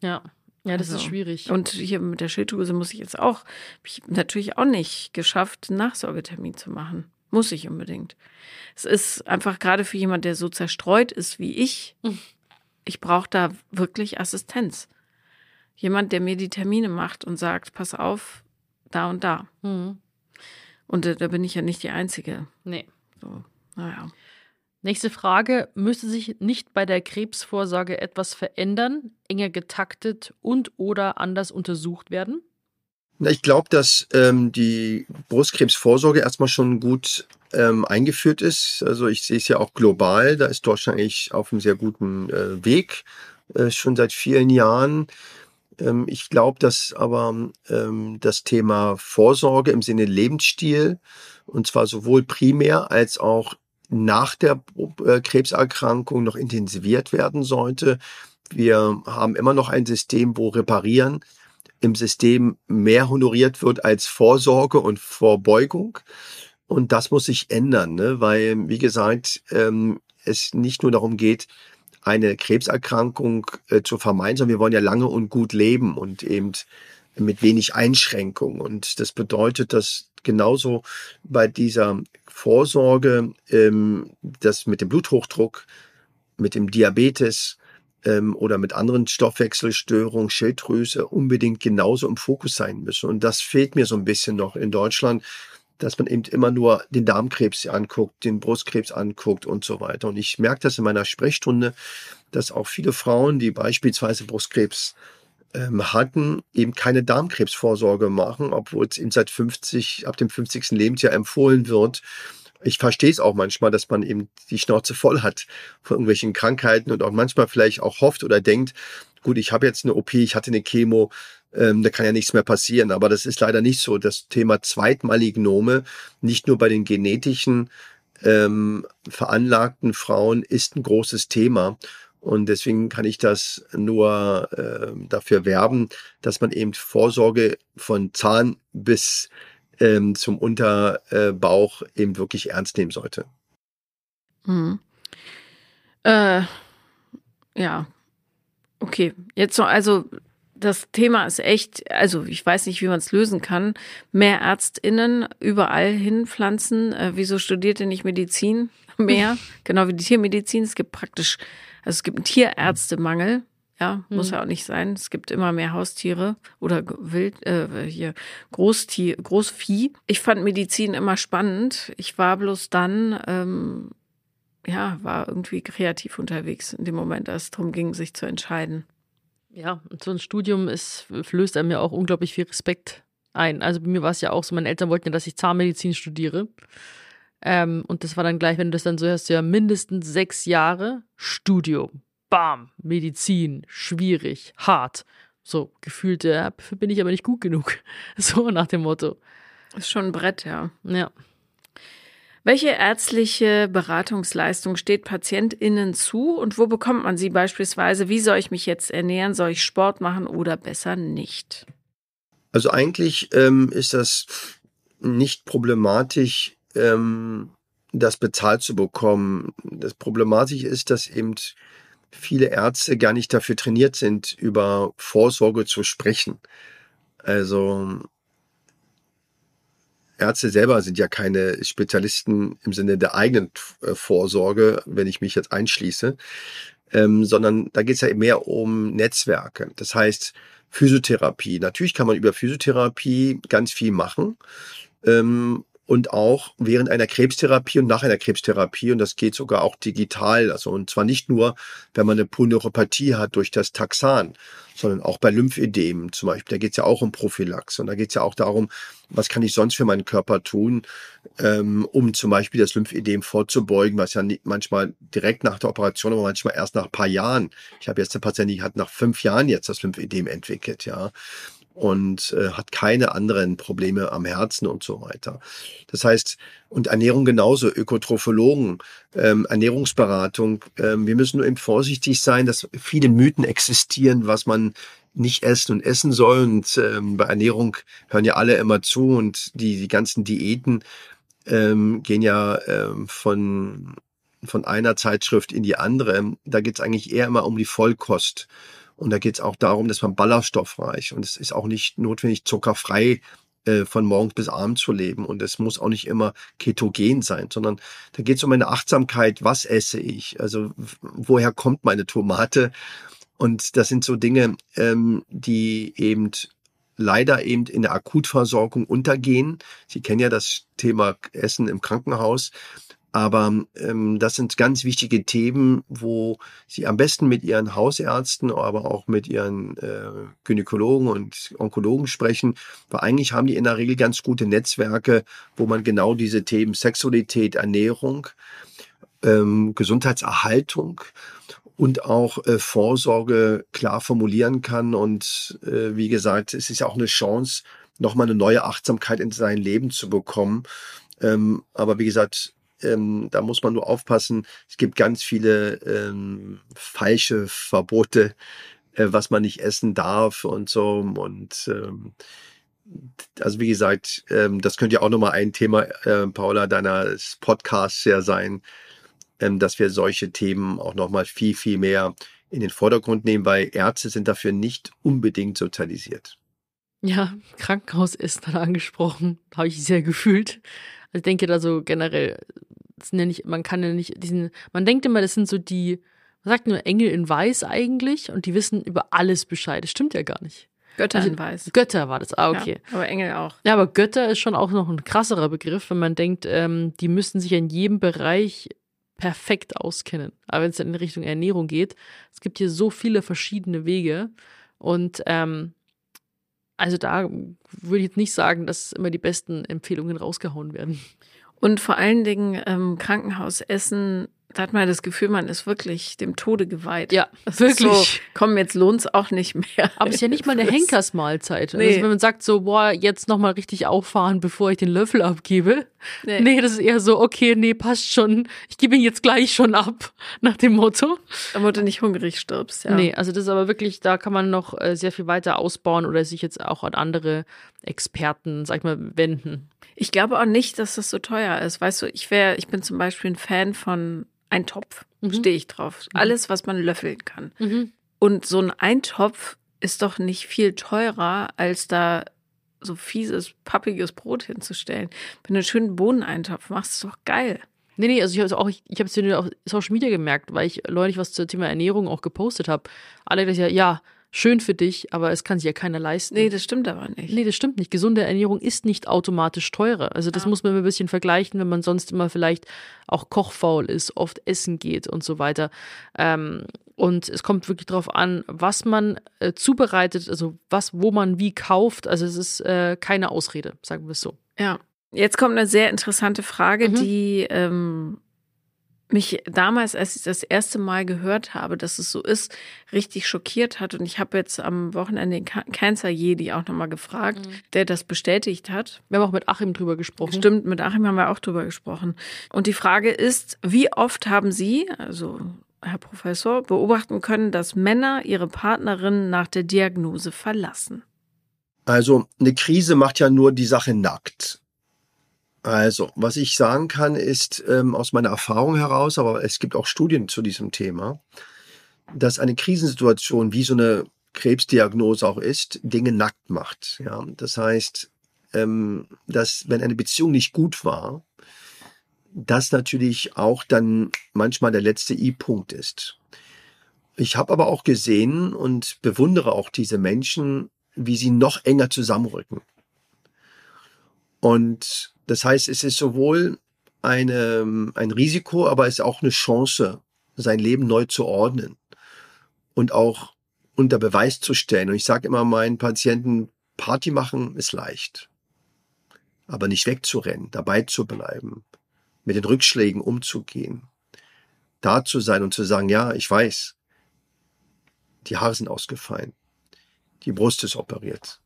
Ja. Ja, das also, ist schwierig.
Und hier mit der Schilddrüse muss ich jetzt auch, ich natürlich auch nicht geschafft, einen Nachsorgetermin zu machen. Muss ich unbedingt. Es ist einfach gerade für jemand, der so zerstreut ist wie ich, mhm. ich brauche da wirklich Assistenz. Jemand, der mir die Termine macht und sagt, pass auf, da und da. Mhm. Und äh, da bin ich ja nicht die Einzige.
Nee.
So, naja.
Nächste Frage. Müsste sich nicht bei der Krebsvorsorge etwas verändern, enger getaktet und oder anders untersucht werden?
Ich glaube, dass ähm, die Brustkrebsvorsorge erstmal schon gut ähm, eingeführt ist. Also ich sehe es ja auch global. Da ist Deutschland eigentlich auf einem sehr guten äh, Weg, äh, schon seit vielen Jahren. Ähm, ich glaube, dass aber ähm, das Thema Vorsorge im Sinne Lebensstil, und zwar sowohl primär als auch nach der äh, Krebserkrankung noch intensiviert werden sollte. Wir haben immer noch ein System, wo Reparieren im System mehr honoriert wird als Vorsorge und Vorbeugung. Und das muss sich ändern, ne? weil, wie gesagt, ähm, es nicht nur darum geht, eine Krebserkrankung äh, zu vermeiden, sondern wir wollen ja lange und gut leben und eben mit wenig Einschränkung. Und das bedeutet, dass genauso bei dieser Vorsorge, ähm, das mit dem Bluthochdruck, mit dem Diabetes ähm, oder mit anderen Stoffwechselstörungen, Schilddrüse unbedingt genauso im Fokus sein müssen. Und das fehlt mir so ein bisschen noch in Deutschland dass man eben immer nur den Darmkrebs anguckt, den Brustkrebs anguckt und so weiter. Und ich merke das in meiner Sprechstunde, dass auch viele Frauen, die beispielsweise Brustkrebs ähm, hatten, eben keine Darmkrebsvorsorge machen, obwohl es eben seit 50, ab dem 50. Lebensjahr empfohlen wird. Ich verstehe es auch manchmal, dass man eben die Schnauze voll hat von irgendwelchen Krankheiten und auch manchmal vielleicht auch hofft oder denkt, gut, ich habe jetzt eine OP, ich hatte eine Chemo, ähm, da kann ja nichts mehr passieren. Aber das ist leider nicht so. Das Thema Zweitmalignome, nicht nur bei den genetischen ähm, veranlagten Frauen, ist ein großes Thema. Und deswegen kann ich das nur äh, dafür werben, dass man eben Vorsorge von Zahn bis ähm, zum Unterbauch eben wirklich ernst nehmen sollte.
Hm. Äh, ja. Okay, jetzt so, also das Thema ist echt, also ich weiß nicht, wie man es lösen kann. Mehr ÄrztInnen überall hinpflanzen. Äh, wieso studiert ihr nicht Medizin mehr? <laughs> genau wie die Tiermedizin. Es gibt praktisch, also es gibt einen Tierärztemangel. Ja, muss mhm. ja auch nicht sein. Es gibt immer mehr Haustiere oder Wild, äh, hier Großtier, Großvieh. Ich fand Medizin immer spannend. Ich war bloß dann, ähm, ja, war irgendwie kreativ unterwegs in dem Moment, als es darum ging, sich zu entscheiden.
Ja, und so ein Studium ist, flößt einem ja auch unglaublich viel Respekt ein. Also bei mir war es ja auch so, meine Eltern wollten ja, dass ich Zahnmedizin studiere. Ähm, und das war dann gleich, wenn du das dann so hörst, ja mindestens sechs Jahre Studium. Bam, Medizin, schwierig, hart. So gefühlt, ja, bin ich aber nicht gut genug. <laughs> So nach dem Motto.
Ist schon ein Brett, ja.
Ja.
Welche ärztliche Beratungsleistung steht PatientInnen zu und wo bekommt man sie beispielsweise? Wie soll ich mich jetzt ernähren? Soll ich Sport machen oder besser nicht?
Also eigentlich ähm, ist das nicht problematisch, ähm, das bezahlt zu bekommen. Das Problematische ist, dass eben viele Ärzte gar nicht dafür trainiert sind, über Vorsorge zu sprechen. Also Ärzte selber sind ja keine Spezialisten im Sinne der eigenen äh, Vorsorge, wenn ich mich jetzt einschließe, ähm, sondern da geht es ja mehr um Netzwerke. Das heißt, Physiotherapie. Natürlich kann man über Physiotherapie ganz viel machen. Ähm, und auch während einer Krebstherapie und nach einer Krebstherapie. Und das geht sogar auch digital. Also, und zwar nicht nur, wenn man eine Polyneuropathie hat durch das Taxan, sondern auch bei Lymphödemen zum Beispiel. Da geht es ja auch um Prophylax. Und da geht es ja auch darum, was kann ich sonst für meinen Körper tun, ähm, um zum Beispiel das Lymphödem vorzubeugen, was ja nicht, manchmal direkt nach der Operation, aber manchmal erst nach ein paar Jahren. Ich habe jetzt eine Patientin, die hat nach fünf Jahren jetzt das Lymphödem entwickelt, ja und äh, hat keine anderen Probleme am Herzen und so weiter. Das heißt, und Ernährung genauso, Ökotrophologen, ähm, Ernährungsberatung. Ähm, wir müssen nur eben vorsichtig sein, dass viele Mythen existieren, was man nicht essen und essen soll. Und ähm, bei Ernährung hören ja alle immer zu und die, die ganzen Diäten ähm, gehen ja ähm, von, von einer Zeitschrift in die andere. Da geht es eigentlich eher immer um die Vollkost. Und da geht es auch darum, dass man ballaststoffreich und es ist auch nicht notwendig zuckerfrei äh, von morgens bis abends zu leben. Und es muss auch nicht immer ketogen sein, sondern da geht es um eine Achtsamkeit, was esse ich? Also woher kommt meine Tomate? Und das sind so Dinge, ähm, die eben leider eben in der Akutversorgung untergehen. Sie kennen ja das Thema Essen im Krankenhaus. Aber ähm, das sind ganz wichtige Themen, wo Sie am besten mit Ihren Hausärzten, aber auch mit Ihren äh, Gynäkologen und Onkologen sprechen, weil eigentlich haben die in der Regel ganz gute Netzwerke, wo man genau diese Themen Sexualität, Ernährung, ähm, Gesundheitserhaltung und auch äh, Vorsorge klar formulieren kann. Und äh, wie gesagt, es ist ja auch eine Chance, nochmal eine neue Achtsamkeit in sein Leben zu bekommen. Ähm, aber wie gesagt, ähm, da muss man nur aufpassen. Es gibt ganz viele ähm, falsche Verbote, äh, was man nicht essen darf und so. Und ähm, also wie gesagt, ähm, das könnte ja auch nochmal ein Thema, äh, Paula, deines Podcasts ja sein, ähm, dass wir solche Themen auch nochmal viel, viel mehr in den Vordergrund nehmen, weil Ärzte sind dafür nicht unbedingt sozialisiert.
Ja, Krankenhaus ist dann angesprochen, habe ich sehr gefühlt. Also ich denke da so generell, ja nicht, man kann ja nicht diesen, man denkt immer, das sind so die, man sagt nur Engel in Weiß eigentlich und die wissen über alles Bescheid. Das stimmt ja gar nicht.
Götter
Also
in Weiß.
Götter war das, ah, okay.
Ja, aber Engel auch.
Ja, aber Götter ist schon auch noch ein krasserer Begriff, wenn man denkt, ähm, die müssten sich in jedem Bereich perfekt auskennen. Aber wenn es dann in Richtung Ernährung geht, es gibt hier so viele verschiedene Wege. Und ähm, also da würde ich jetzt nicht sagen, dass immer die besten Empfehlungen rausgehauen werden.
Und vor allen Dingen ähm, Krankenhausessen, da hat man das Gefühl, man ist wirklich dem Tode geweiht.
Ja,
Das
wirklich.
So, komm, jetzt lohnt's auch nicht mehr.
Aber es ist ja nicht mal eine <laughs> Henkersmahlzeit.
Nee.
Also wenn man sagt so, boah, jetzt nochmal richtig auffahren, bevor ich den Löffel abgebe.
Nee.
Nee. das ist eher so, okay, nee, passt schon. Ich gebe ihn jetzt gleich schon ab, <laughs> nach dem Motto.
Damit du nicht hungrig stirbst, ja.
Nee, also das ist aber wirklich, da kann man noch äh, sehr viel weiter ausbauen oder sich jetzt auch an andere Experten, sag ich mal, wenden.
Ich glaube auch nicht, dass das so teuer ist. Weißt du, ich wäre, ich bin zum Beispiel ein Fan von Eintopf. Stehe ich drauf. Alles, was man löffeln kann. Und so ein Eintopf ist doch nicht viel teurer, als da so fieses, pappiges Brot hinzustellen. Wenn du einen schönen Bohneneintopf machst, ist doch geil.
Nee, nee, also ich habe auch, ich habe es auf Social Media gemerkt, weil ich neulich was zum Thema Ernährung auch gepostet habe. Alle gesagt, ja, schön für dich, aber es kann sich ja keiner leisten.
Nee, das stimmt aber nicht.
Nee, das stimmt nicht. Gesunde Ernährung ist nicht automatisch teurer. Also das muss man immer ein bisschen vergleichen, wenn man sonst immer vielleicht auch kochfaul ist, oft essen geht und so weiter. Ähm, und es kommt wirklich darauf an, was man äh, zubereitet, also was, wo man wie kauft. Also es ist äh, keine Ausrede, sagen wir es so.
Ja. Jetzt kommt eine sehr interessante Frage,
Mhm.
die ähm, mich damals, als ich das erste Mal gehört habe, dass es so ist, richtig schockiert hat. Und ich habe jetzt am Wochenende den Ca- Cancer Jedi auch nochmal gefragt, der das bestätigt hat.
Wir haben auch mit Achim drüber gesprochen.
Stimmt, mit Achim haben wir auch drüber gesprochen. Und die Frage ist, wie oft haben Sie, also Herr Professor, beobachten können, dass Männer ihre Partnerin nach der Diagnose verlassen?
Also eine Krise macht ja nur die Sache nackt. Also, was ich sagen kann, ist ähm, aus meiner Erfahrung heraus, aber es gibt auch Studien zu diesem Thema, dass eine Krisensituation, wie so eine Krebsdiagnose auch ist, Dinge nackt macht. Ja, das heißt, ähm, dass wenn eine Beziehung nicht gut war, das natürlich auch dann manchmal der letzte I-Punkt ist. Ich habe aber auch gesehen und bewundere auch diese Menschen, wie sie noch enger zusammenrücken. Und das heißt, es ist sowohl eine, ein Risiko, aber es ist auch eine Chance, sein Leben neu zu ordnen und auch unter Beweis zu stellen. Und ich sage immer meinen Patienten, Party machen ist leicht, aber nicht wegzurennen, dabei zu bleiben, mit den Rückschlägen umzugehen, da zu sein und zu sagen, ja, ich weiß, die Haare sind ausgefallen, die Brust ist operiert,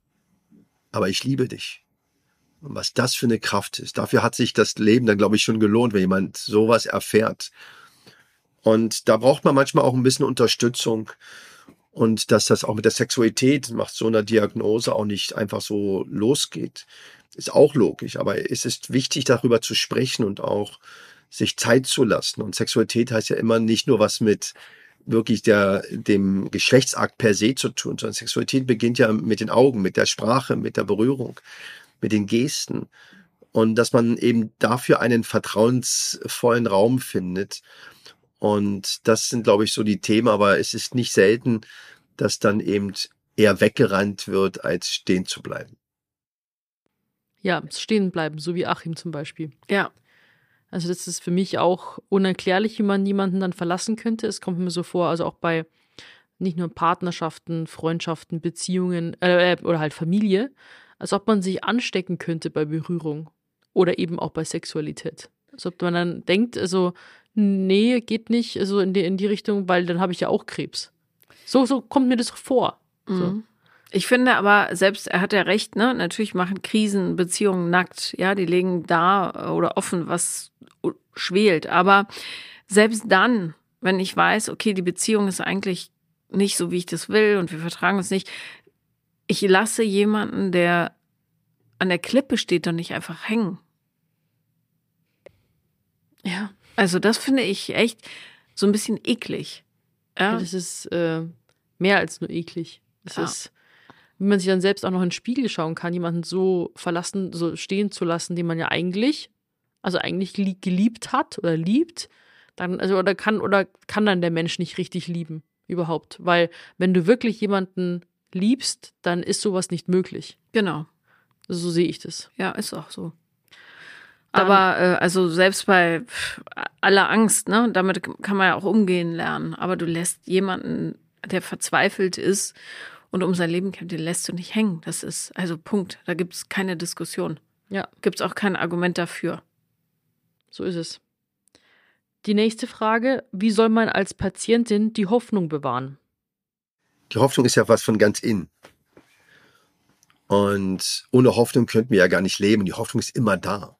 aber ich liebe dich. Und was das für eine Kraft ist. Dafür hat sich das Leben dann, glaube ich, schon gelohnt, wenn jemand sowas erfährt. Und da braucht man manchmal auch ein bisschen Unterstützung. Und dass das auch mit der Sexualität nach so einer Diagnose auch nicht einfach so losgeht, ist auch logisch. Aber es ist wichtig, darüber zu sprechen und auch sich Zeit zu lassen. Und Sexualität heißt ja immer nicht nur was mit wirklich der, dem Geschlechtsakt per se zu tun, sondern Sexualität beginnt ja mit den Augen, mit der Sprache, mit der Berührung, mit den Gesten. Und dass man eben dafür einen vertrauensvollen Raum findet. Und das sind, glaube ich, so die Themen, aber es ist nicht selten, dass dann eben eher weggerannt wird, als stehen zu bleiben.
Ja, stehen bleiben, so wie Achim zum Beispiel.
Ja.
Also das ist für mich auch unerklärlich, wie man jemanden dann verlassen könnte. Es kommt mir so vor, also auch bei nicht nur Partnerschaften, Freundschaften, Beziehungen äh, oder halt Familie, als ob man sich anstecken könnte bei Berührung oder eben auch bei Sexualität. Als ob man dann denkt, also nee, geht nicht, also in die, in die Richtung, weil dann habe ich ja auch Krebs. So, so kommt mir das vor.
Mhm. Ich finde aber, selbst er hat ja recht, ne? Natürlich machen Krisen Beziehungen nackt. Ja, die legen da oder offen, was schwelt. Aber selbst dann, wenn ich weiß, okay, die Beziehung ist eigentlich nicht so, wie ich das will und wir vertragen uns nicht, ich lasse jemanden, der an der Klippe steht, doch nicht einfach hängen.
Ja.
Also das finde ich echt so ein bisschen eklig. Ja,
Das ist äh, mehr als nur eklig. Es
Ja.
ist, wie man sich dann selbst auch noch in den Spiegel schauen kann, jemanden so verlassen, so stehen zu lassen, den man ja eigentlich, also eigentlich lie- geliebt hat oder liebt, dann, also oder kann, oder kann dann der Mensch nicht richtig lieben, überhaupt. Weil wenn du wirklich jemanden liebst, dann ist sowas nicht möglich.
genau.
So sehe ich das.
Ja, ist auch so. Aber äh, also selbst bei aller Angst, ne, damit kann man ja auch umgehen lernen. Aber du lässt jemanden, der verzweifelt ist und um sein Leben kämpft, den lässt du nicht hängen. Das ist also Punkt. Da gibt es keine Diskussion.
Ja.
Gibt es auch kein Argument dafür.
So ist es. Die nächste Frage, wie soll man als Patientin die Hoffnung bewahren?
Die Hoffnung ist ja was von ganz innen. Und ohne Hoffnung könnten wir ja gar nicht leben. Die Hoffnung ist immer da.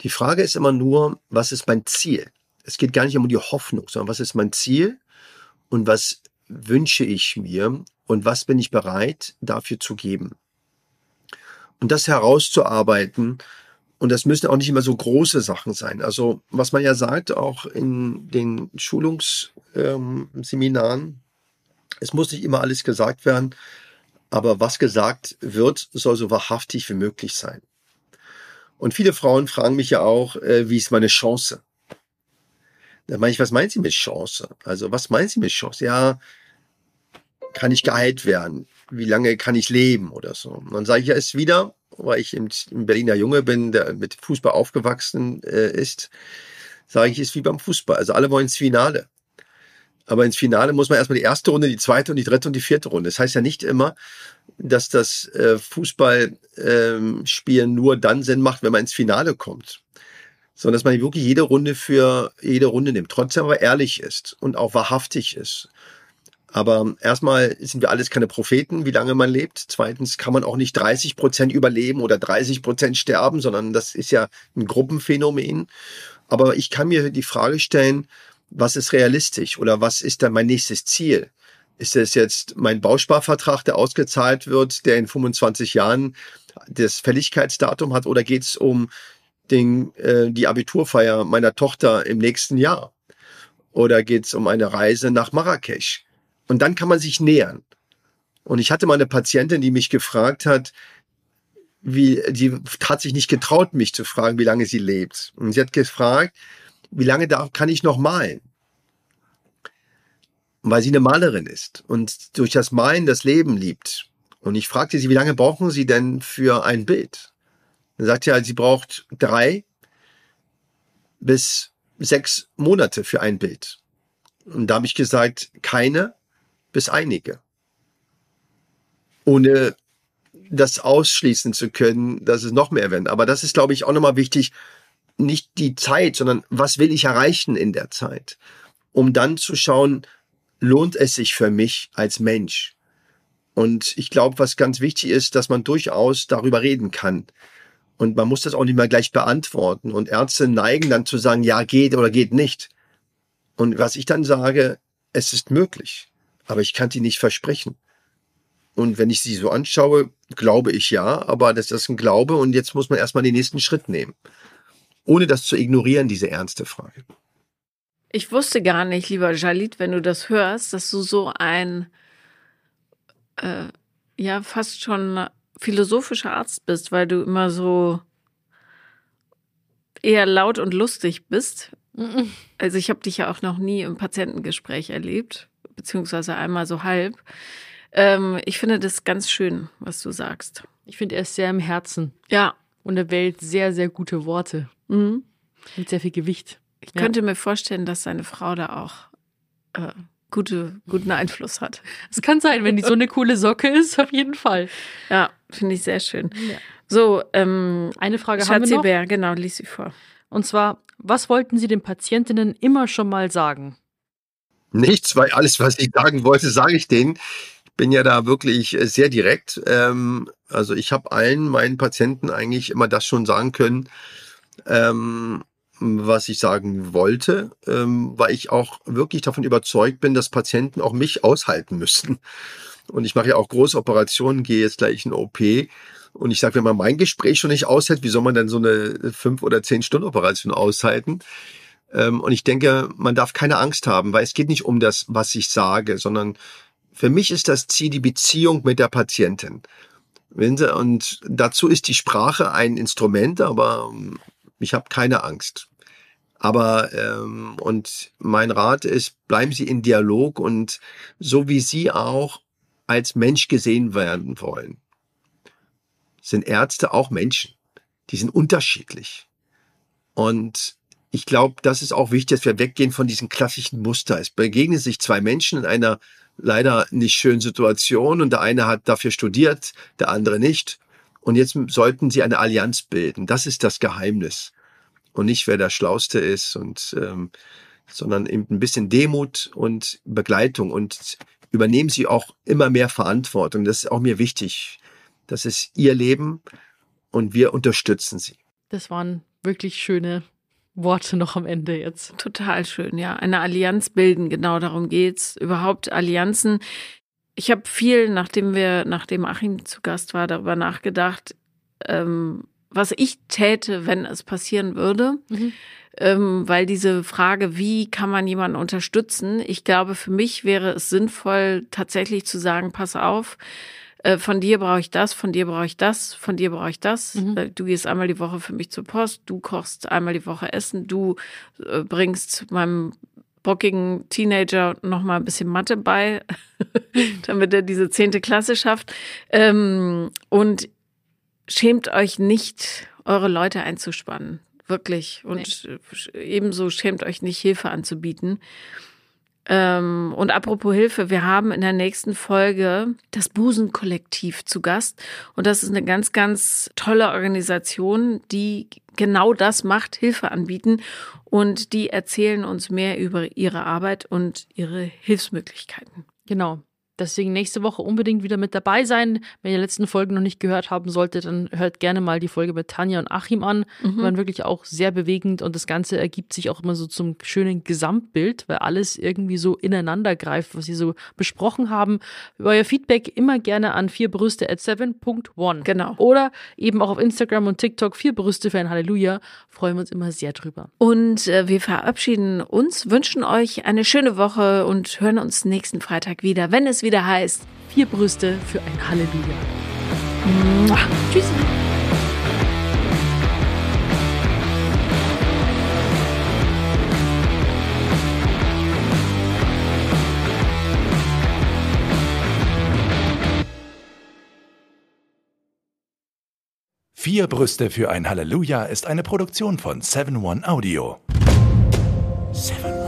Die Frage ist immer nur, was ist mein Ziel? Es geht gar nicht um die Hoffnung, sondern was ist mein Ziel und was wünsche ich mir und was bin ich bereit dafür zu geben? Und das herauszuarbeiten, und das müssen auch nicht immer so große Sachen sein. Also was man ja sagt, auch in den Schulungsseminaren, es muss nicht immer alles gesagt werden, aber was gesagt wird, soll so wahrhaftig wie möglich sein. Und viele Frauen fragen mich ja auch, äh, wie ist meine Chance? Da meine ich, was meinen Sie mit Chance? Also was meinen Sie mit Chance? Ja, kann ich geheilt werden? Wie lange kann ich leben oder so? Und dann sage ich ja es wieder, weil ich ein Berliner Junge bin, der mit Fußball aufgewachsen äh, ist, sage ich, ist wie beim Fußball. Also alle wollen ins Finale. Aber ins Finale muss man erstmal die erste Runde, die zweite und die dritte und die vierte Runde. Das heißt ja nicht immer, dass das äh, Fußballspielen nur dann Sinn macht, wenn man ins Finale kommt. Sondern dass man wirklich jede Runde für jede Runde nimmt. Trotzdem aber ehrlich ist und auch wahrhaftig ist. Aber erstmal sind wir alles keine Propheten, wie lange man lebt. Zweitens kann man auch nicht 30 Prozent überleben oder 30 Prozent sterben, sondern das ist ja ein Gruppenphänomen. Aber ich kann mir die Frage stellen, was ist realistisch oder was ist dann mein nächstes Ziel? Ist es jetzt mein Bausparvertrag, der ausgezahlt wird, der in 25 Jahren das Fälligkeitsdatum hat, oder geht es um den, äh, die Abiturfeier meiner Tochter im nächsten Jahr? Oder geht es um eine Reise nach Marrakesch? Und dann kann man sich nähern. Und ich hatte mal eine Patientin, die mich gefragt hat, wie, die hat sich nicht getraut, mich zu fragen, wie lange sie lebt. Und sie hat gefragt, wie lange darf, kann ich noch malen? Weil sie eine Malerin ist und durch das Malen das Leben liebt. Und ich fragte sie, wie lange brauchen Sie denn für ein Bild? Dann sagt sie, sie braucht drei bis sechs Monate für ein Bild. Und da habe ich gesagt, keine bis einige. Ohne das ausschließen zu können, dass es noch mehr werden. Aber das ist, glaube ich, auch nochmal wichtig, nicht die Zeit, sondern was will ich erreichen in der Zeit? Um dann zu schauen, lohnt es sich für mich als Mensch? Und ich glaube, was ganz wichtig ist, dass man durchaus darüber reden kann. Und man muss das auch nicht mehr gleich beantworten. Und Ärzte neigen dann zu sagen, ja, geht oder geht nicht. Und was ich dann sage, es ist möglich, aber ich kann die nicht versprechen. Und wenn ich sie so anschaue, glaube ich ja, aber das ist ein Glaube und jetzt muss man erstmal den nächsten Schritt nehmen. Ohne das zu ignorieren, diese ernste Frage.
Ich wusste gar nicht, lieber Jalit, wenn du das hörst, dass du so ein, äh, ja, fast schon philosophischer Arzt bist, weil du immer so eher laut und lustig bist. Also ich habe dich ja auch noch nie im Patientengespräch erlebt, beziehungsweise einmal so halb. Ähm, ich finde das ganz schön, was du sagst.
Ich finde, er ist sehr im Herzen
Ja.
und er wählt sehr, sehr gute Worte
Mhm.
mit sehr viel Gewicht.
Ich
Ja.
könnte mir vorstellen, dass seine Frau da auch äh, gute, guten Einfluss hat.
Es kann sein, wenn die so eine coole Socke ist, auf jeden Fall.
Ja, finde ich sehr schön.
Ja.
So, ähm,
Eine Frage haben
Schatzi
wir noch.
Bär, genau, lies sie vor.
Und zwar, was wollten Sie den Patientinnen immer schon mal sagen?
Nichts, weil alles, was ich sagen wollte, sage ich denen. Ich bin ja da wirklich äh, sehr direkt. Ähm, also ich habe allen meinen Patienten eigentlich immer das schon sagen können, ähm, was ich sagen wollte, ähm, weil ich auch wirklich davon überzeugt bin, dass Patienten auch mich aushalten müssen. Und ich mache ja auch große Operationen, gehe jetzt gleich in OP. Und ich sage, wenn man mein Gespräch schon nicht aushält, wie soll man dann so eine fünf oder zehn Stunden Operation aushalten? Ähm, und ich denke, man darf keine Angst haben, weil es geht nicht um das, was ich sage, sondern für mich ist das Ziel die Beziehung mit der Patientin. Und dazu ist die Sprache ein Instrument, aber ähm, ich habe keine Angst. Aber ähm, und mein Rat ist, bleiben Sie in Dialog und so wie Sie auch als Mensch gesehen werden wollen, sind Ärzte auch Menschen. Die sind unterschiedlich. Und ich glaube, das ist auch wichtig, dass wir weggehen von diesen klassischen Muster. Es begegnen sich zwei Menschen in einer leider nicht schönen Situation und der eine hat dafür studiert, der andere nicht. Und jetzt sollten sie eine Allianz bilden. Das ist das Geheimnis. Und nicht, wer der Schlauste ist und ähm, sondern eben ein bisschen Demut und Begleitung und übernehmen sie auch immer mehr Verantwortung. Das ist auch mir wichtig. Das ist ihr Leben und wir unterstützen sie.
Das waren wirklich schöne Worte noch am Ende jetzt.
Total schön, ja. Eine Allianz bilden, genau darum geht's. Überhaupt Allianzen. Ich habe viel, nachdem wir, nachdem Achim zu Gast war, darüber nachgedacht, ähm, was ich täte, wenn es passieren würde. Mhm. Ähm, weil diese Frage, wie kann man jemanden unterstützen? Ich glaube, für mich wäre es sinnvoll, tatsächlich zu sagen, pass auf, äh, von dir brauche ich das, von dir brauche ich das, von dir brauche ich das. Mhm. Äh, du gehst einmal die Woche für mich zur Post, du kochst einmal die Woche Essen, du äh, bringst meinem bockigen Teenager noch mal ein bisschen Mathe bei, <laughs> damit er diese zehnte Klasse schafft. Ähm, und schämt euch nicht, eure Leute einzuspannen. Wirklich. Und nee. ebenso schämt euch nicht, Hilfe anzubieten. Ähm, und apropos Hilfe, wir haben in der nächsten Folge das Busenkollektiv zu Gast. Und das ist eine ganz, ganz tolle Organisation, die genau das macht, Hilfe anbieten. Und die erzählen uns mehr über ihre Arbeit und ihre Hilfsmöglichkeiten.
Genau. Deswegen nächste Woche unbedingt wieder mit dabei sein. Wenn ihr die letzten Folgen noch nicht gehört haben solltet, dann hört gerne mal die Folge mit Tanja und Achim an. Mhm. Die waren wirklich auch sehr bewegend und das Ganze ergibt sich auch immer so zum schönen Gesamtbild, weil alles irgendwie so ineinander greift, was sie so besprochen haben. Euer Feedback immer gerne an vierbrüste at 7.1.
Genau.
Oder eben auch auf Instagram und TikTok vier Brüste für ein Halleluja. Freuen wir uns immer sehr drüber.
Und äh, wir verabschieden uns, wünschen euch eine schöne Woche und hören uns nächsten Freitag wieder, wenn es wieder heißt,
vier Brüste für ein Halleluja.
Mua. Tschüss.
Vier Brüste für ein Halleluja ist eine Produktion von 7 One Audio. 7